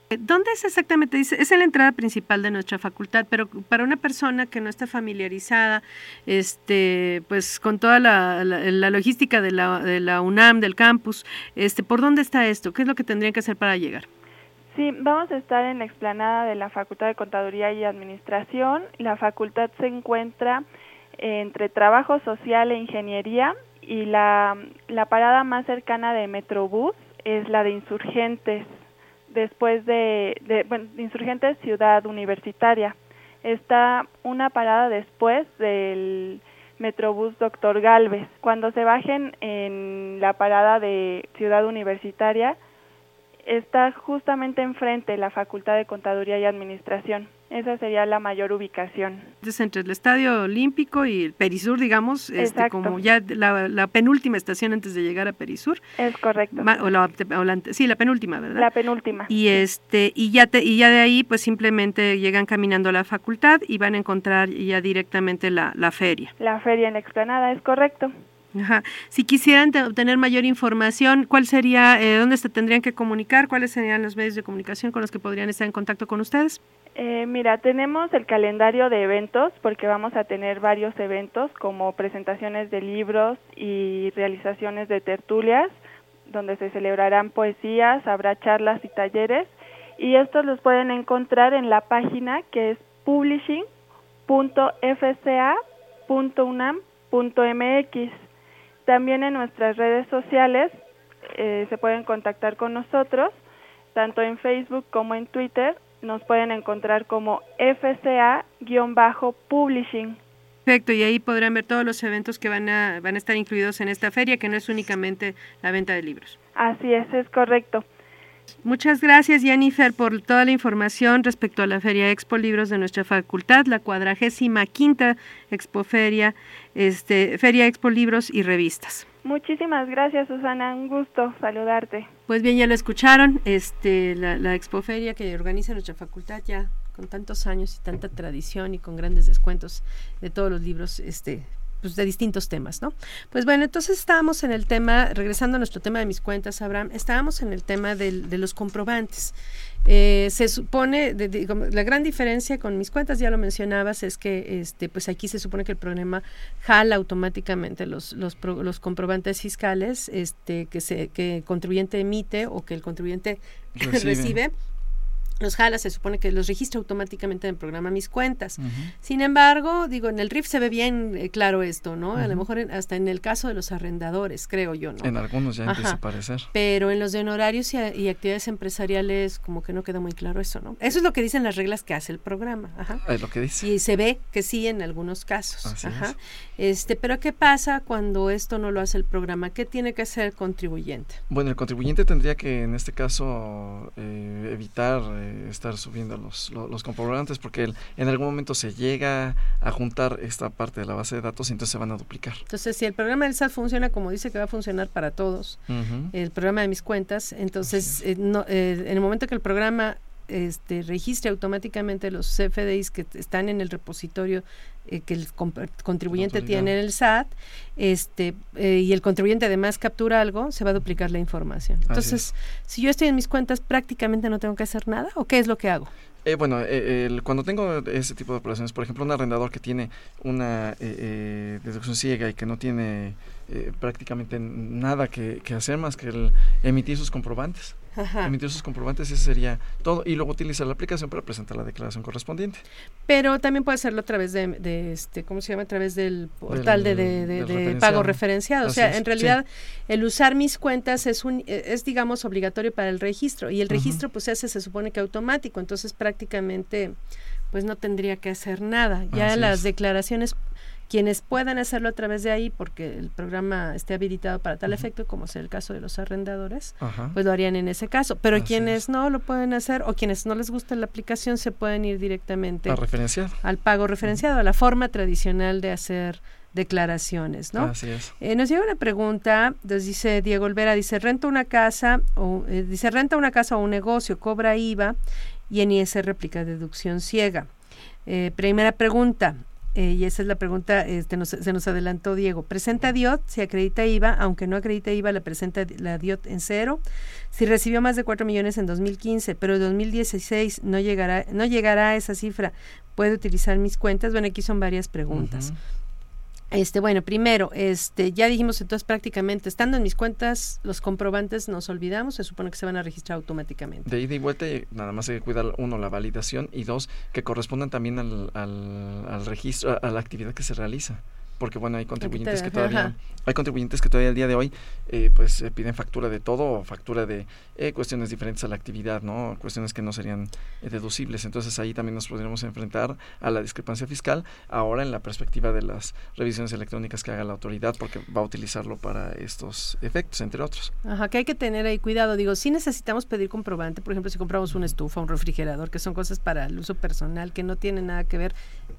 ¿Dónde es exactamente? Es en la entrada principal de nuestra facultad, pero para una persona que no está familiarizada, este, pues con toda la, logística de la, de la UNAM, del campus, este, ¿por dónde está esto? ¿Qué es lo que tendrían que hacer para llegar? Sí, vamos a estar en la explanada de la Facultad de Contaduría y Administración. La facultad se encuentra entre Trabajo Social e Ingeniería y la, la parada más cercana de Metrobús es la de Insurgentes después de, de bueno, Insurgentes Ciudad Universitaria. Está una parada después del Metrobús Doctor Galvez. Cuando se bajen en la parada de Ciudad Universitaria, está justamente enfrente la Facultad de Contaduría y Administración. Esa sería la mayor ubicación. Es entre el Estadio Olímpico y el Perisur, digamos, este, como ya la, penúltima estación antes de llegar a Perisur. Es correcto. O la, sí, la penúltima, ¿verdad? La penúltima. Y este y ya y ya de ahí pues simplemente llegan caminando a la facultad y van a encontrar ya directamente la, la feria. La feria en la explanada, es correcto. Ajá. Si quisieran obtener mayor información, ¿cuál sería, eh, dónde se tendrían que comunicar? ¿Cuáles serían los medios de comunicación con los que podrían estar en contacto con ustedes? Eh, mira, tenemos el calendario de eventos porque vamos a tener varios eventos como presentaciones de libros y realizaciones de tertulias donde se celebrarán poesías, habrá charlas y talleres y estos los pueden encontrar en la página que es publishing.fca.unam.mx. También en nuestras redes sociales eh, se pueden contactar con nosotros, tanto en Facebook como en Twitter. Nos pueden encontrar como FCA-Publishing. Perfecto, y ahí podrán ver todos los eventos que van a, van a estar incluidos en esta feria, que no es únicamente la venta de libros. Así es, es correcto. Muchas gracias Jennifer por toda la información respecto a la Feria Expo Libros de nuestra facultad, la cuadragésima quinta Expoferia, este, Feria Expo Libros y Revistas. Muchísimas gracias Susana, un gusto saludarte. Pues bien, ya lo escucharon, este, la, la Expoferia que organiza nuestra facultad ya con tantos años y tanta tradición y con grandes descuentos de todos los libros este, pues, de distintos temas, ¿no? Pues bueno, entonces estábamos en el tema, regresando a nuestro tema de mis cuentas, Abraham, estábamos en el tema de los comprobantes. Eh, se supone, la gran diferencia con mis cuentas, ya lo mencionabas, es que este, pues aquí se supone que el programa jala automáticamente los, los, los comprobantes fiscales este, que, se, que el contribuyente emite o que el contribuyente recibe los jala, se supone que los registra automáticamente en el programa Mis Cuentas. Sin embargo, digo, en el RIF se ve bien eh, claro esto, ¿no? A lo mejor hasta en el caso de los arrendadores, creo yo, ¿no? En algunos ya empieza a aparecer. Pero en los de honorarios y, actividades empresariales como que no queda muy claro eso, ¿no? Eso es lo que dicen las reglas que hace el programa. Ajá. Es lo que dice. Y se ve que sí en algunos casos. Ajá. Este, pero ¿qué pasa cuando esto no lo hace el programa? ¿Qué tiene que hacer el contribuyente? Bueno, el contribuyente tendría que en este caso eh, evitar eh, estar subiendo los, los, comprobantes porque en algún momento se llega a juntar esta parte de la base de datos y entonces se van a duplicar. Entonces, si el programa del SAT funciona como dice que va a funcionar para todos, el programa de mis cuentas, entonces eh, en el momento que el programa este, registre automáticamente los CFDIs que están en el repositorio eh, que el contribuyente tiene en el SAT, este, eh, y el contribuyente además captura algo, se va a duplicar la información. Entonces, si yo estoy en mis cuentas, prácticamente no tengo que hacer nada, ¿o qué es lo que hago? Eh, bueno, cuando tengo ese tipo de operaciones, por ejemplo, un arrendador que tiene una deducción ciega y que no tiene prácticamente nada que, que, hacer más que el emitir sus comprobantes, emitir sus comprobantes, ese sería todo. Y luego utilizar la aplicación para presentar la declaración correspondiente. Pero también puede hacerlo a través de, este, ¿cómo se llama? A través del portal de, pago referenciado. o sea, en realidad, el usar mis cuentas es, un, es, digamos, obligatorio para el registro. Y el registro, pues, se hace, se supone que automático. Entonces, prácticamente, pues, no tendría que hacer nada. Ya las declaraciones quienes puedan hacerlo a través de ahí porque el programa esté habilitado para tal efecto, como es el caso de los arrendadores, pues lo harían en ese caso. Pero quienes no lo pueden hacer o quienes no les gusta la aplicación se pueden ir directamente al pago referenciado, a la forma tradicional de hacer declaraciones, ¿no? Así es. Eh, nos llega una pregunta, nos dice Diego Olvera, dice, renta una casa, o, eh, dice, renta una casa o un negocio, cobra IVA y en ISR replica deducción ciega. Eh, primera pregunta, eh, y esa es la pregunta, este, se nos adelantó Diego. ¿Presenta DIOT? Si acredita IVA, aunque no acredita IVA, la presenta la DIOT en cero. Si recibió más de 4 millones en 2015, pero en 2016 no llegará, no llegará a esa cifra, ¿puede utilizar mis cuentas? Bueno, aquí son varias preguntas. Este, bueno, primero, este, ya dijimos entonces prácticamente, estando en mis cuentas, los comprobantes nos olvidamos, se supone que se van a registrar automáticamente. De ida y vuelta, nada más hay que cuidar, uno, la validación y dos, que correspondan también al, al, al registro, a la actividad que se realiza porque bueno hay contribuyentes que todavía hay contribuyentes que todavía al día de hoy eh, pues piden factura de todo o factura de eh, cuestiones diferentes a la actividad no cuestiones que no serían eh, deducibles. Entonces ahí también nos podríamos enfrentar a la discrepancia fiscal ahora en la perspectiva de las revisiones electrónicas que haga la autoridad porque va a utilizarlo para estos efectos entre otros. Ajá que hay que tener ahí cuidado. Digo si necesitamos pedir comprobante por ejemplo si compramos una estufa un refrigerador que son cosas para el uso personal que no tienen nada que ver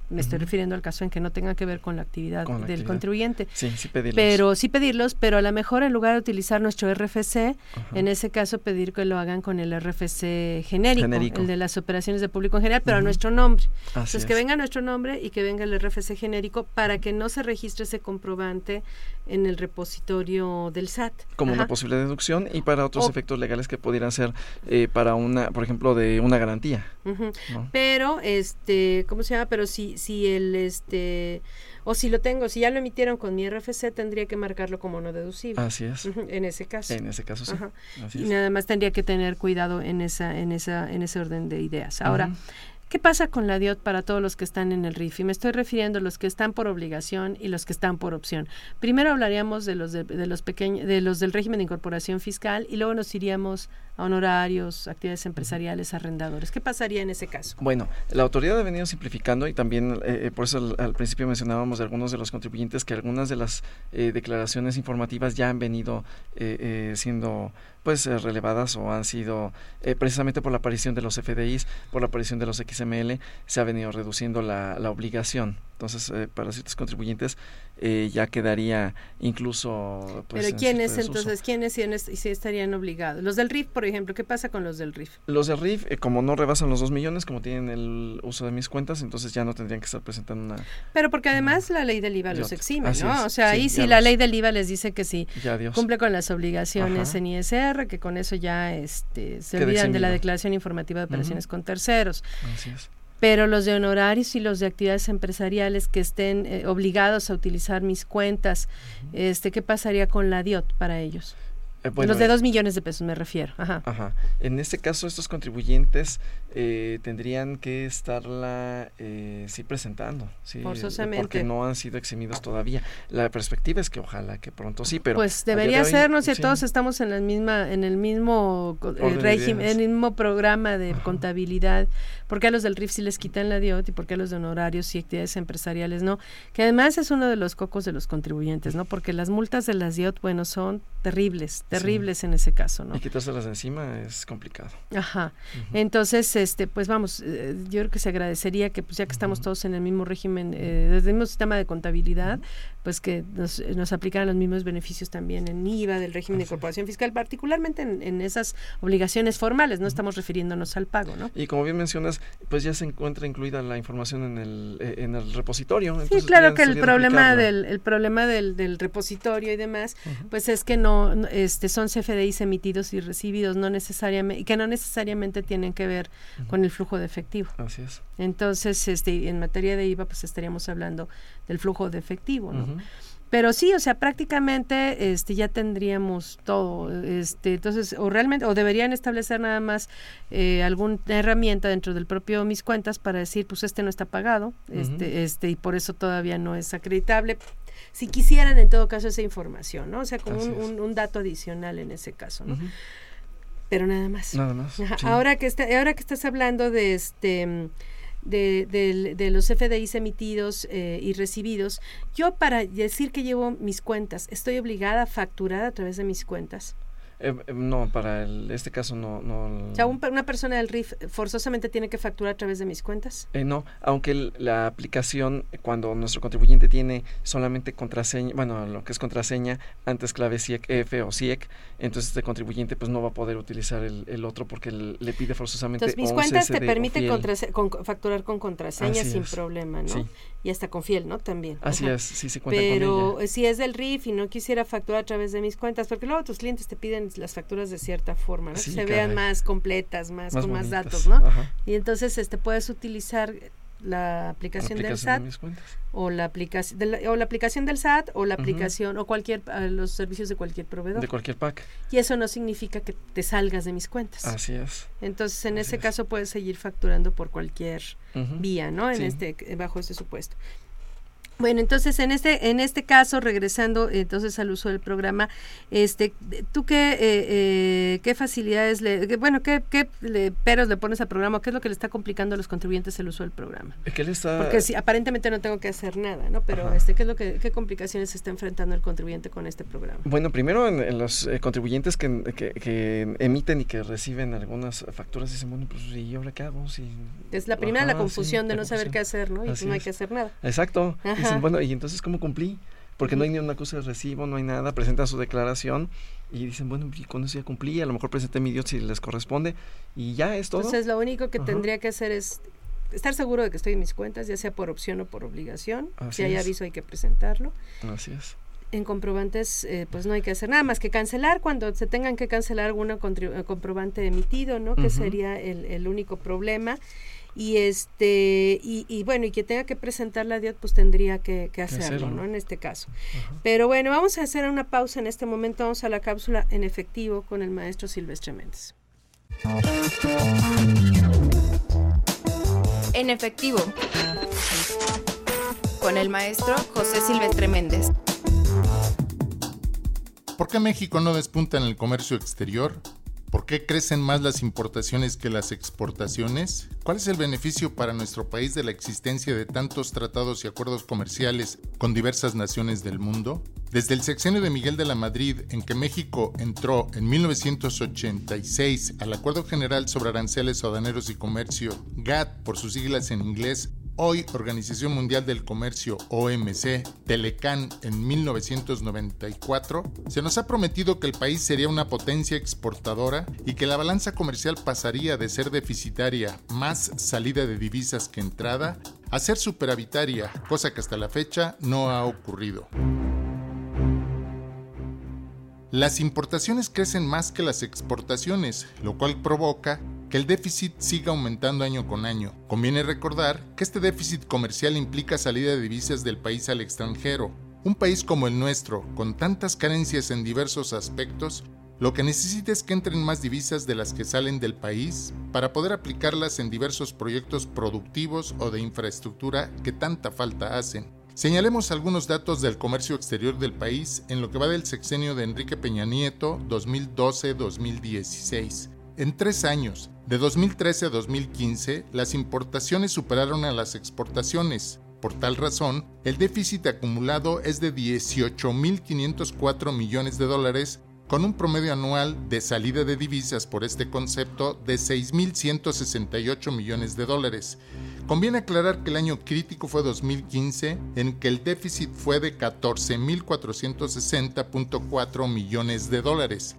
me estoy refiriendo al caso en que no tenga que ver con la actividad del contribuyente. Sí, sí pedirlos. Pero sí pedirlos, pero a lo mejor en lugar de utilizar nuestro RFC, en ese caso pedir que lo hagan con el RFC genérico, el de las operaciones de público en general, pero a nuestro nombre. Entonces que venga nuestro nombre y que venga el RFC genérico para que no se registre ese comprobante en el repositorio del SAT. Como una posible deducción y para otros efectos legales que pudieran ser eh, para una, por ejemplo, de una garantía. Pero, este, ¿cómo se llama? Pero si, si el, este, o si lo tengo, si ya lo emitieron con mi RFC, tendría que marcarlo como no deducible. Así es. En ese caso. En ese caso, sí. y nada más tendría que tener cuidado en esa, en esa, en ese orden de ideas. Ahora, ¿Qué pasa con la DIOT para todos los que están en el RIF? Y me estoy refiriendo a los que están por obligación y los que están por opción. Primero hablaríamos de los de, los pequeños, de los del régimen de incorporación fiscal y luego nos iríamos a honorarios, actividades empresariales, arrendadores. ¿Qué pasaría en ese caso? Bueno, la autoridad ha venido simplificando y también eh, eh, por eso al, principio mencionábamos de algunos de los contribuyentes que algunas de las eh, declaraciones informativas ya han venido siendo pues relevadas o han sido precisamente por la aparición de los FDIs, por la aparición de los Se ha venido reduciendo la, la obligación. Entonces, eh, para ciertos contribuyentes eh, ya quedaría incluso... Pues, Pero ¿quiénes entonces? ¿Quiénes sí, estarían obligados? Los del RIF, por ejemplo, ¿qué pasa con los del RIF? Los del RIF, eh, como no rebasan los dos millones, como tienen el uso de mis cuentas, entonces ya no tendrían que estar presentando una... Pero porque además la ley del IVA los exime, ¿no? O sea, ahí sí la ley del IVA les dice que sí cumple con las obligaciones en ISR, que con eso ya este, se olvidan de la declaración informativa de operaciones con terceros. Así es pero los de honorarios y los de actividades empresariales que estén eh, obligados a utilizar mis cuentas, este, ¿qué pasaría con la DIOT para ellos? Eh, los de dos millones de pesos me refiero. Ajá. Ajá. En este caso, estos contribuyentes eh, tendrían que estarla eh, sí presentando, sí, forzosamente, porque no han sido eximidos todavía. La perspectiva es que ojalá que pronto sí, pero pues debería ser, no sé, todos estamos en la misma, en el mismo régimen, en el mismo programa de contabilidad. porque a los del RIF sí les quitan la DIOT y por qué a los de honorarios y actividades empresariales no? Que además es uno de los cocos de los contribuyentes, ¿no? Porque las multas de las DIOT, bueno, son terribles, terribles en ese caso, ¿no? Y quitárselas de encima es complicado. Ajá. Entonces, este, pues vamos, eh, yo creo que se agradecería que, pues ya que estamos todos en el mismo régimen, eh, desde el mismo sistema de contabilidad, pues que nos, nos aplicaran los mismos beneficios también en IVA del régimen de incorporación fiscal, particularmente en, esas obligaciones formales, no estamos refiriéndonos al pago, ¿no? Y como bien mencionas, pues ya se encuentra incluida la información en el, eh, en el repositorio. sí, claro que el problema del el problema del, del repositorio y demás, pues es que no, este son CFDIs emitidos y recibidos, no necesariamente, que no necesariamente tienen que ver con el flujo de efectivo. Así es. Entonces, este, en materia de IVA, pues estaríamos hablando del flujo de efectivo, ¿no? Pero sí, o sea, prácticamente este ya tendríamos todo, este, entonces o realmente o deberían establecer nada más eh, alguna herramienta dentro del propio mis cuentas para decir, pues este no está pagado, este este y por eso todavía no es acreditable. Si quisieran en todo caso esa información, ¿no? O sea, como un, dato adicional en ese caso, ¿no? Pero nada más. Nada más. Ahora que está, ahora que estás hablando de este de, de, los FDIs emitidos eh, y recibidos, yo para decir que llevo mis cuentas, estoy obligada a facturar a través de mis cuentas. Eh, eh, no, para este caso no. no o sea, una persona del RIF forzosamente tiene que facturar a través de mis cuentas. Eh, no, aunque la aplicación, cuando nuestro contribuyente tiene solamente contraseña, bueno, lo que es contraseña, antes clave CIEC F o CIEC, entonces este contribuyente pues no va a poder utilizar el, otro porque le pide forzosamente. Entonces, mis cuentas te permiten facturar con contraseña sin problema, ¿no? Y hasta con fiel, ¿no? También. Así es, sí se cuenta Pero con ella. si es del RIF y no quisiera facturar a través de mis cuentas, porque luego tus clientes te piden las facturas de cierta forma, ¿no? que se vean más completas, más, con más datos, ¿no? Y entonces este puedes utilizar la aplicación, del SAT o la aplicación o la aplicación del SAT o la aplicación o cualquier los servicios de cualquier proveedor. De cualquier pack. Y eso no significa que te salgas de mis cuentas. Así es. Entonces en ese caso puedes seguir facturando por cualquier vía no en este bajo este supuesto bueno, entonces en este en este caso regresando entonces al uso del programa, este, tú qué eh, eh, qué facilidades le, bueno, qué, qué peros le pones al programa, qué es lo que le está complicando a los contribuyentes el uso del programa. ¿Qué le está... Porque si aparentemente no tengo que hacer nada, ¿no? Pero este, qué es lo que qué complicaciones está enfrentando el contribuyente con este programa. Bueno, primero en, los eh, contribuyentes que, que, emiten y que reciben algunas facturas dicen bueno, pues y ahora qué hago si es la primera la confusión de no saber qué hacer, ¿no? Y pues no hay que hacer nada. Exacto bueno, ¿y entonces cómo cumplí? Porque no hay ni una cosa de recibo, no hay nada, presentan su declaración y dicen, bueno, ¿y cuándo ya cumplí? A lo mejor presenté mi Dios si les corresponde y ya es todo. Entonces lo único que tendría que hacer es estar seguro de que estoy en mis cuentas, ya sea por opción o por obligación. si hay aviso hay que presentarlo. Así es. En comprobantes, eh, pues no hay que hacer nada más que cancelar cuando se tengan que cancelar algún eh, comprobante emitido, ¿no? Que sería el, el único problema y este y, bueno y que tenga que presentar la DIOT pues tendría que, hacerlo, no en este caso. Pero bueno vamos a hacer una pausa en este momento. Vamos a la cápsula en efectivo con el maestro Silvestre Méndez. En efectivo. Con el maestro José Silvestre Méndez. ¿Por qué México no despunta en el comercio exterior? ¿Por qué crecen más las importaciones que las exportaciones? ¿Cuál es el beneficio para nuestro país de la existencia de tantos tratados y acuerdos comerciales con diversas naciones del mundo? Desde el sexenio de Miguel de la Madrid, en que México entró en 1986 al Acuerdo General sobre Aranceles Aduaneros y Comercio, GATT por sus siglas en inglés, Hoy, Organización Mundial del Comercio, OMC, Telecan en 1994, se nos ha prometido que el país sería una potencia exportadora y que la balanza comercial pasaría de ser deficitaria, más salida de divisas que entrada, a ser superavitaria, cosa que hasta la fecha no ha ocurrido. Las importaciones crecen más que las exportaciones, lo cual provoca que el déficit siga aumentando año con año. Conviene recordar que este déficit comercial implica salida de divisas del país al extranjero. Un país como el nuestro, con tantas carencias en diversos aspectos, lo que necesita es que entren más divisas de las que salen del país para poder aplicarlas en diversos proyectos productivos o de infraestructura que tanta falta hacen. Señalemos algunos datos del comercio exterior del país en lo que va del sexenio de Enrique Peña Nieto 2012-2016. En tres años, de 2013 a 2015, las importaciones superaron a las exportaciones. Por tal razón, el déficit acumulado es de 18.504 millones de dólares con un promedio anual de salida de divisas por este concepto de 6.168 millones de dólares. Conviene aclarar que el año crítico fue 2015, en que el déficit fue de 14.460.4 millones de dólares.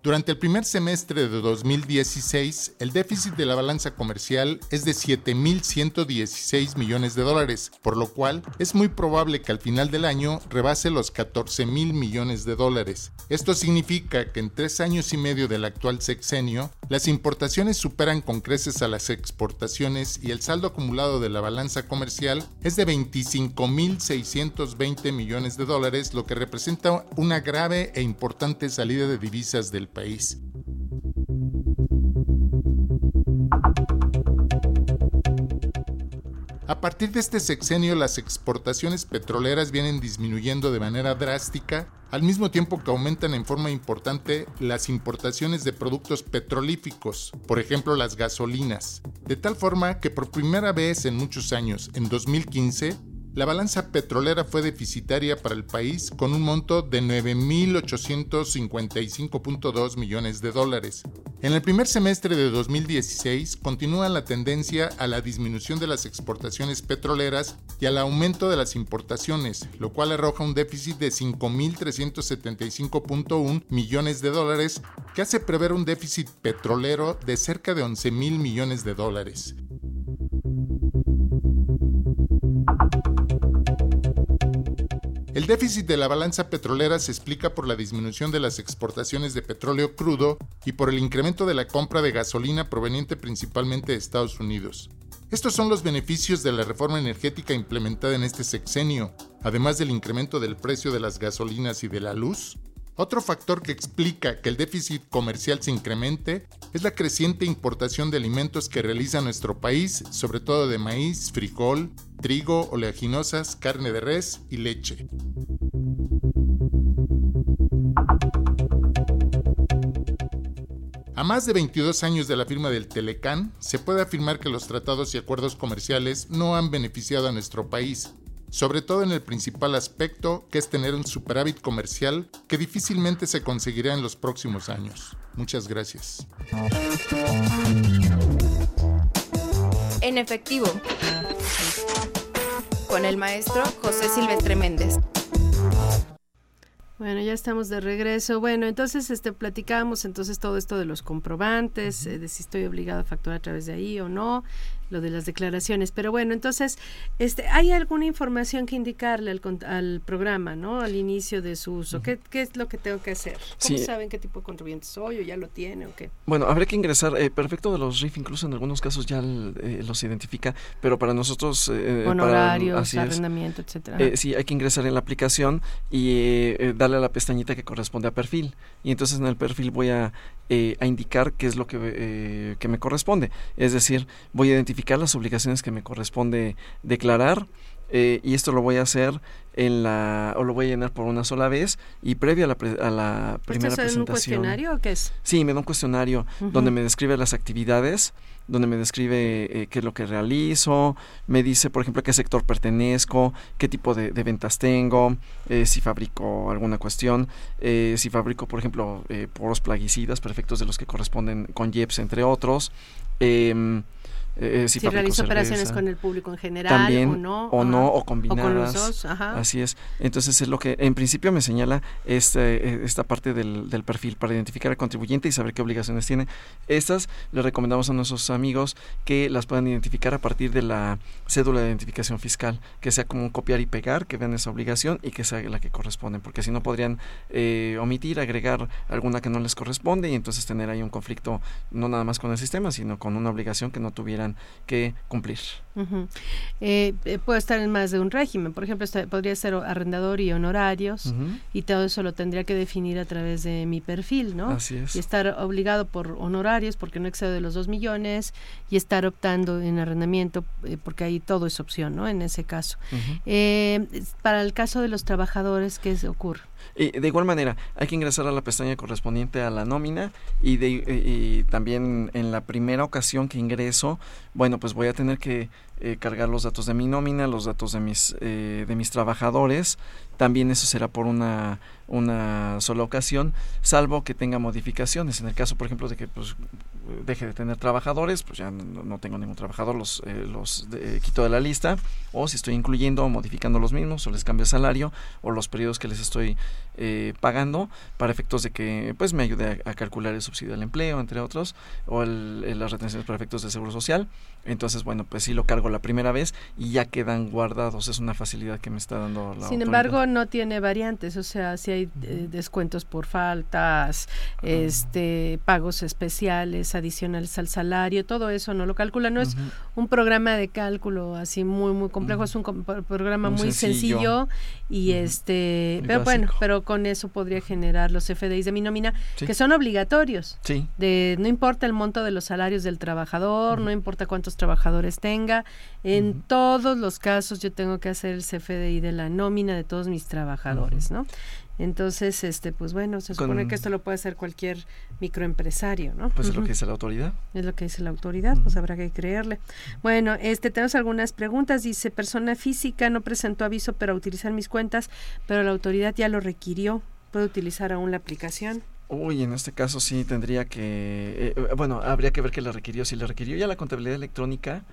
Durante el primer semestre de 2016, el déficit de la balanza comercial es de 7.116 millones de dólares, por lo cual es muy probable que al final del año rebase los 14.000 millones de dólares. Esto significa que en tres años y medio del actual sexenio, las importaciones superan con creces a las exportaciones y el saldo acumulado de la balanza comercial es de 25.620 millones de dólares, lo que representa una grave e importante salida de divisas del país. A partir de este sexenio las exportaciones petroleras vienen disminuyendo de manera drástica, al mismo tiempo que aumentan en forma importante las importaciones de productos petrolíficos, por ejemplo las gasolinas, de tal forma que por primera vez en muchos años, en 2015, la balanza petrolera fue deficitaria para el país con un monto de 9.855.2 millones de dólares. En el primer semestre de 2016 continúa la tendencia a la disminución de las exportaciones petroleras y al aumento de las importaciones, lo cual arroja un déficit de 5.375.1 millones de dólares que hace prever un déficit petrolero de cerca de 11.000 millones de dólares. El déficit de la balanza petrolera se explica por la disminución de las exportaciones de petróleo crudo y por el incremento de la compra de gasolina proveniente principalmente de Estados Unidos. Estos son los beneficios de la reforma energética implementada en este sexenio, además del incremento del precio de las gasolinas y de la luz. Otro factor que explica que el déficit comercial se incremente es la creciente importación de alimentos que realiza nuestro país, sobre todo de maíz, frijol, trigo, oleaginosas, carne de res y leche. A más de 22 años de la firma del Telecán, se puede afirmar que los tratados y acuerdos comerciales no han beneficiado a nuestro país, sobre todo en el principal aspecto que es tener un superávit comercial que difícilmente se conseguirá en los próximos años. Muchas gracias. En efectivo, con el maestro José Silvestre Méndez. Bueno, ya estamos de regreso. Bueno, entonces este platicábamos entonces todo esto de los comprobantes, eh, de si estoy obligado a facturar a través de ahí o no, lo de las declaraciones. Pero bueno, entonces, este, ¿hay alguna información que indicarle al, al programa, ¿no? Al inicio de su uso. ¿Qué, ¿Qué, es lo que tengo que hacer? ¿Cómo saben qué tipo de contribuyente soy o ya lo tiene o qué? Bueno, habrá que ingresar. Eh, perfecto de los RIF, incluso en algunos casos ya eh, los identifica, pero para nosotros... Eh, Honorarios, arrendamiento, etcétera. Eh, sí, hay que ingresar en la aplicación y darle a la pestañita que corresponde a perfil. Y entonces en el perfil voy a, a indicar qué es lo que, que me corresponde. Es decir, voy a identificar las obligaciones que me corresponde declarar eh, y esto lo voy a hacer en la o lo voy a llenar por una sola vez y previo a la, a la primera presentación. un cuestionario o qué es? Sí, me da un cuestionario donde me describe las actividades, donde me describe eh, qué es lo que realizo, me dice, por ejemplo, a qué sector pertenezco, qué tipo de, ventas tengo, eh, si fabrico alguna cuestión, si fabrico, por ejemplo, poros plaguicidas, perfectos de los que corresponden con JEPS, entre otros. Eh, si, realiza operaciones con el público en general o no. O no, o combinadas. Así es. Entonces es lo que en principio me señala este, eh, esta parte del, del, perfil para identificar al contribuyente y saber qué obligaciones tiene. Estas le recomendamos a nuestros amigos que las puedan identificar a partir de la cédula de identificación fiscal, que sea como un copiar y pegar, que vean esa obligación y que sea la que corresponde, porque si no podrían eh, omitir, agregar alguna que no les corresponde y entonces tener ahí un conflicto no nada más con el sistema, sino con una obligación que no tuvieran que cumplir. Eh, eh, puede estar en más de un régimen. Por ejemplo, podría ser arrendador y honorarios y todo eso lo tendría que definir a través de mi perfil, ¿no? Así es. Y estar obligado por honorarios porque no excede de los dos millones y estar optando en arrendamiento eh, porque ahí todo es opción, ¿no? En ese caso. para el caso de los trabajadores, ¿qué ocurre? de igual manera, hay que ingresar a la pestaña correspondiente a la nómina y, de, y también en la primera ocasión que ingreso, bueno, pues voy a tener que eh, cargar los datos de mi nómina, los datos de mis, eh, de mis trabajadores. También eso será por una, una sola ocasión, salvo que tenga modificaciones. En el caso, por ejemplo, de que pues, deje de tener trabajadores, pues ya no, tengo ningún trabajador, los, eh, los quito de la lista. O si estoy incluyendo o modificando los mismos, o les cambio el salario, o los periodos que les estoy pagando, para efectos de que pues me ayude a, calcular el subsidio al empleo, entre otros, o las retenciones para efectos de seguro social. Entonces, bueno, pues sí lo cargo la primera vez y ya quedan guardados. Es una facilidad que me está dando la Sin embargo, no tiene variantes, o sea, si hay eh, descuentos por faltas, este pagos especiales, adicionales al salario, todo eso no lo calcula. No es un programa de cálculo así muy, muy complejo, es un programa muy, sencillo, y este, pero bueno, pero con eso podría generar los FDIs de mi nómina, que son obligatorios. Sí. De, no importa el monto de los salarios del trabajador, no importa cuántos trabajadores tenga, en todos los casos yo tengo que hacer el CFDI de la nómina de todos mis trabajadores, ¿no? Entonces, este, pues bueno, se supone que esto lo puede hacer cualquier microempresario, ¿no? Pues es lo que dice la autoridad. Es lo que dice la autoridad, pues habrá que creerle. Bueno, este, tenemos algunas preguntas. Dice, persona física no presentó aviso para utilizar mis cuentas, pero la autoridad ya lo requirió. ¿Puede utilizar aún la aplicación? Uy, en este caso sí tendría que, eh, eh, bueno, habría que ver que le requirió. Si le requirió ya la contabilidad electrónica,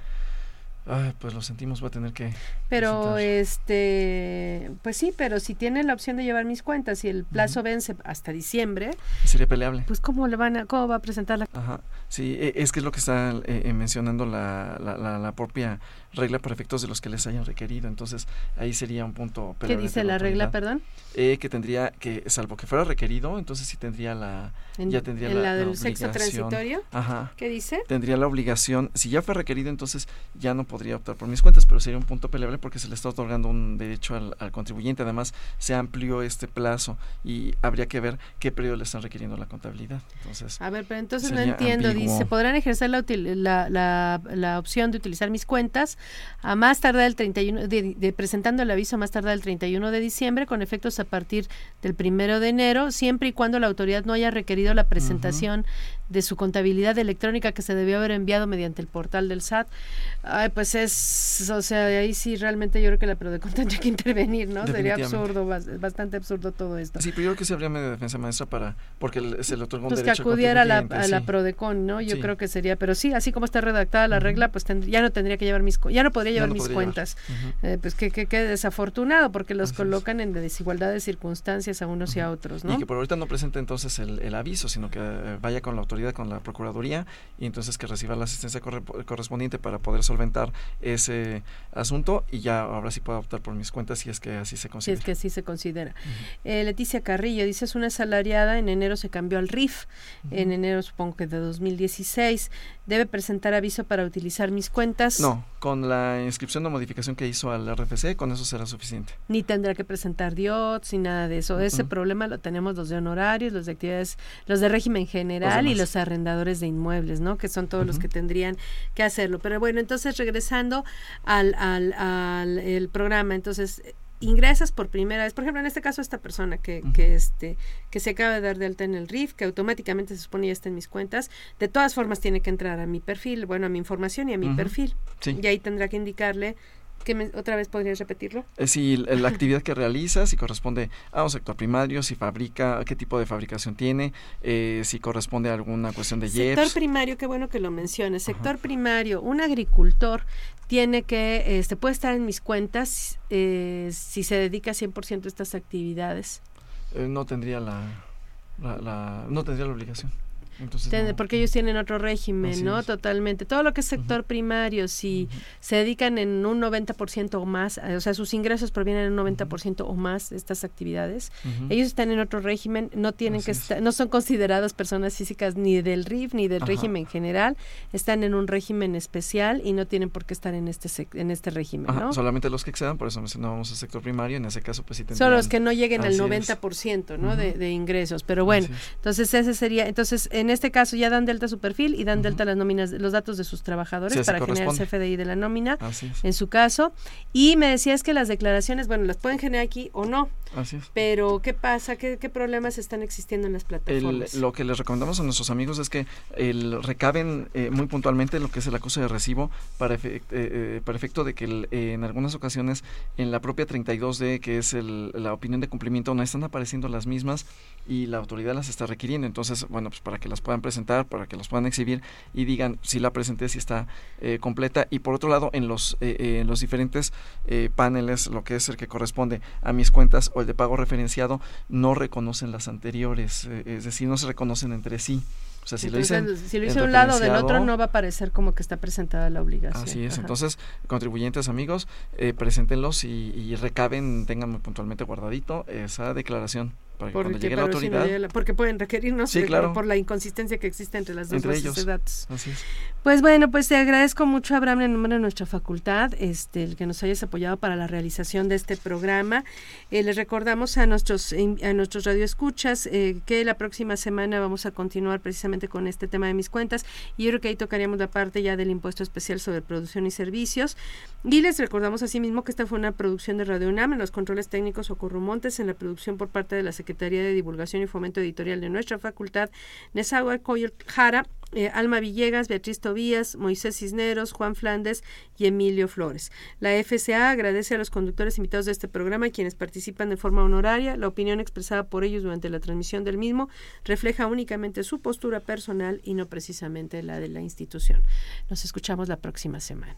Ay, pues lo sentimos, va a tener que. Pero este, pues sí, pero si tiene la opción de llevar mis cuentas y el plazo vence hasta diciembre. Sería peleable. Pues cómo le van a, cómo va a presentar la. Ajá, sí, e, es que es lo que está eh, mencionando la, la, la, la propia regla para efectos de los que les hayan requerido. Entonces, ahí sería un punto. ¿Qué dice la, regla, perdón? Eh, que tendría que, salvo que fuera requerido, entonces sí tendría la. ya tendría la, la, del sexo transitorio. Ajá. ¿Qué dice? Tendría la obligación, si ya fue requerido, entonces ya no podría optar por mis cuentas, pero sería un punto peleable porque se le está otorgando un derecho al, contribuyente. Además, se amplió este plazo y habría que ver qué periodo le están requiriendo la contabilidad. Entonces. A ver, pero entonces no entiendo. Dice, podrán ejercer la, la, la opción de utilizar mis cuentas a más tardar el 31, de, presentando el aviso a más tardar el 31 de diciembre, con efectos a partir del primero de enero, siempre y cuando la autoridad no haya requerido la presentación de su contabilidad electrónica que se debió haber enviado mediante el portal del SAT. Ay, pues es, o sea, ahí sí realmente yo creo que la Prodecon tendría que intervenir, ¿no? Sería absurdo, bastante absurdo todo esto. Sí, pero yo creo que se habría medio defensa maestra para, porque se le otorgó un pues derecho que acudiera a la, a la Prodecon, ¿no? Yo creo que sería, pero sí, así como está redactada la regla, pues ya no tendría que llevar mis, ya no podría llevar mis cuentas. Eh, pues que, que, desafortunado, porque los colocan en desigualdad de circunstancias a unos y a otros, ¿no? Y que por ahorita no presente entonces el, el aviso, sino que eh, vaya con la autoridad con la Procuraduría y entonces que reciba la asistencia correspondiente para poder solventar ese asunto y ya ahora sí puedo optar por mis cuentas si es que así se considera. Si es que así se considera. Eh, Leticia Carrillo dice, es una asalariada, en enero se cambió al RIF, en enero supongo que de 2016, debe presentar aviso para utilizar mis cuentas. No, con la inscripción de modificación que hizo al RFC, con eso será suficiente. Ni tendrá que presentar DIOTS ni nada de eso. Ese problema lo tenemos los de honorarios, los de actividades, los de régimen general y los arrendadores de inmuebles, ¿no? Que son todos los que tendrían que hacerlo. Pero bueno, entonces regresando al, al, al el programa, entonces ingresas por primera vez, por ejemplo, en este caso esta persona que, que este que se acaba de dar de alta en el RIF, que automáticamente se supone ya está en mis cuentas, de todas formas tiene que entrar a mi perfil, bueno, a mi información y a mi perfil. Y ahí tendrá que indicarle que otra vez podrías repetirlo. Eh, si la actividad que realiza, si corresponde a un sector primario, si fabrica, qué tipo de fabricación tiene, eh, si corresponde a alguna cuestión de Sector primario, qué bueno que lo menciones. Sector primario, un agricultor tiene que, este, puede estar en mis cuentas eh, si se dedica 100% a estas actividades. no tendría la, la, no tendría la obligación. Porque ellos tienen otro régimen, ¿no? Totalmente. Todo lo que es sector primario, si se dedican en un 90% o más, o sea, sus ingresos provienen en un 90% o más de estas actividades, ellos están en otro régimen, no tienen que estar, no son considerados personas físicas ni del RIF ni del régimen general, están en un régimen especial y no tienen por qué estar en este en este régimen, ¿no? Solamente los que excedan, por eso mencionábamos el sector primario, en ese caso pues sí tendrían, Son los que no lleguen al 90%, ¿no? de, de, ingresos, pero bueno, entonces ese sería, entonces en este caso ya dan delta su perfil y dan delta las nóminas, los datos de sus trabajadores para generar el CFDI de la nómina, en su caso. Y me decías que las declaraciones, bueno, las pueden generar aquí o no. Así es. Pero, ¿qué pasa? ¿Qué, problemas están existiendo en las plataformas? lo que les recomendamos a nuestros amigos es que el, recaben eh, muy puntualmente lo que es el acuse de recibo para, eh, eh, para efecto de que en algunas ocasiones en la propia 32D, que es la opinión de cumplimiento, no están apareciendo las mismas y la autoridad las está requiriendo. Entonces, bueno, pues para que las puedan presentar, para que las puedan exhibir y digan si la presenté, si está completa. Y por otro lado, en los, en los diferentes paneles, lo que es el que corresponde a mis cuentas o de pago referenciado no reconocen las anteriores, eh, es decir, no se reconocen entre sí. O sea, si lo dicen si lo hice un lado del otro no va a parecer como que está presentada la obligación. Así es. Entonces, contribuyentes amigos, eh, preséntenlos y, y, recaben, tengan puntualmente guardadito esa declaración para que cuando llegue la autoridad. porque pueden requerirnos sí, claro. por la inconsistencia que existe entre las dos entre ellos. de datos. Así es. Pues bueno, pues te agradezco mucho, Abraham, en nombre de nuestra facultad, este, el que nos hayas apoyado para la realización de este programa. Eh, les recordamos a nuestros, a nuestros radioescuchas eh, que la próxima semana vamos a continuar precisamente con este tema de mis cuentas y yo creo que ahí tocaríamos la parte ya del impuesto especial sobre producción y servicios. Y les recordamos asimismo que esta fue una producción de Radio UNAM en los controles técnicos o corrumontes en la producción por parte de la Secretaría de Divulgación y Fomento Editorial de nuestra facultad, Coyol Jara, eh, Alma Villegas, Beatriz Tobías, Moisés Cisneros, Juan Flandes y Emilio Flores. La FCA agradece a los conductores invitados de este programa quienes participan de forma honoraria. La opinión expresada por ellos durante la transmisión del mismo refleja únicamente su postura personal y no precisamente la de la institución. Nos escuchamos la próxima semana.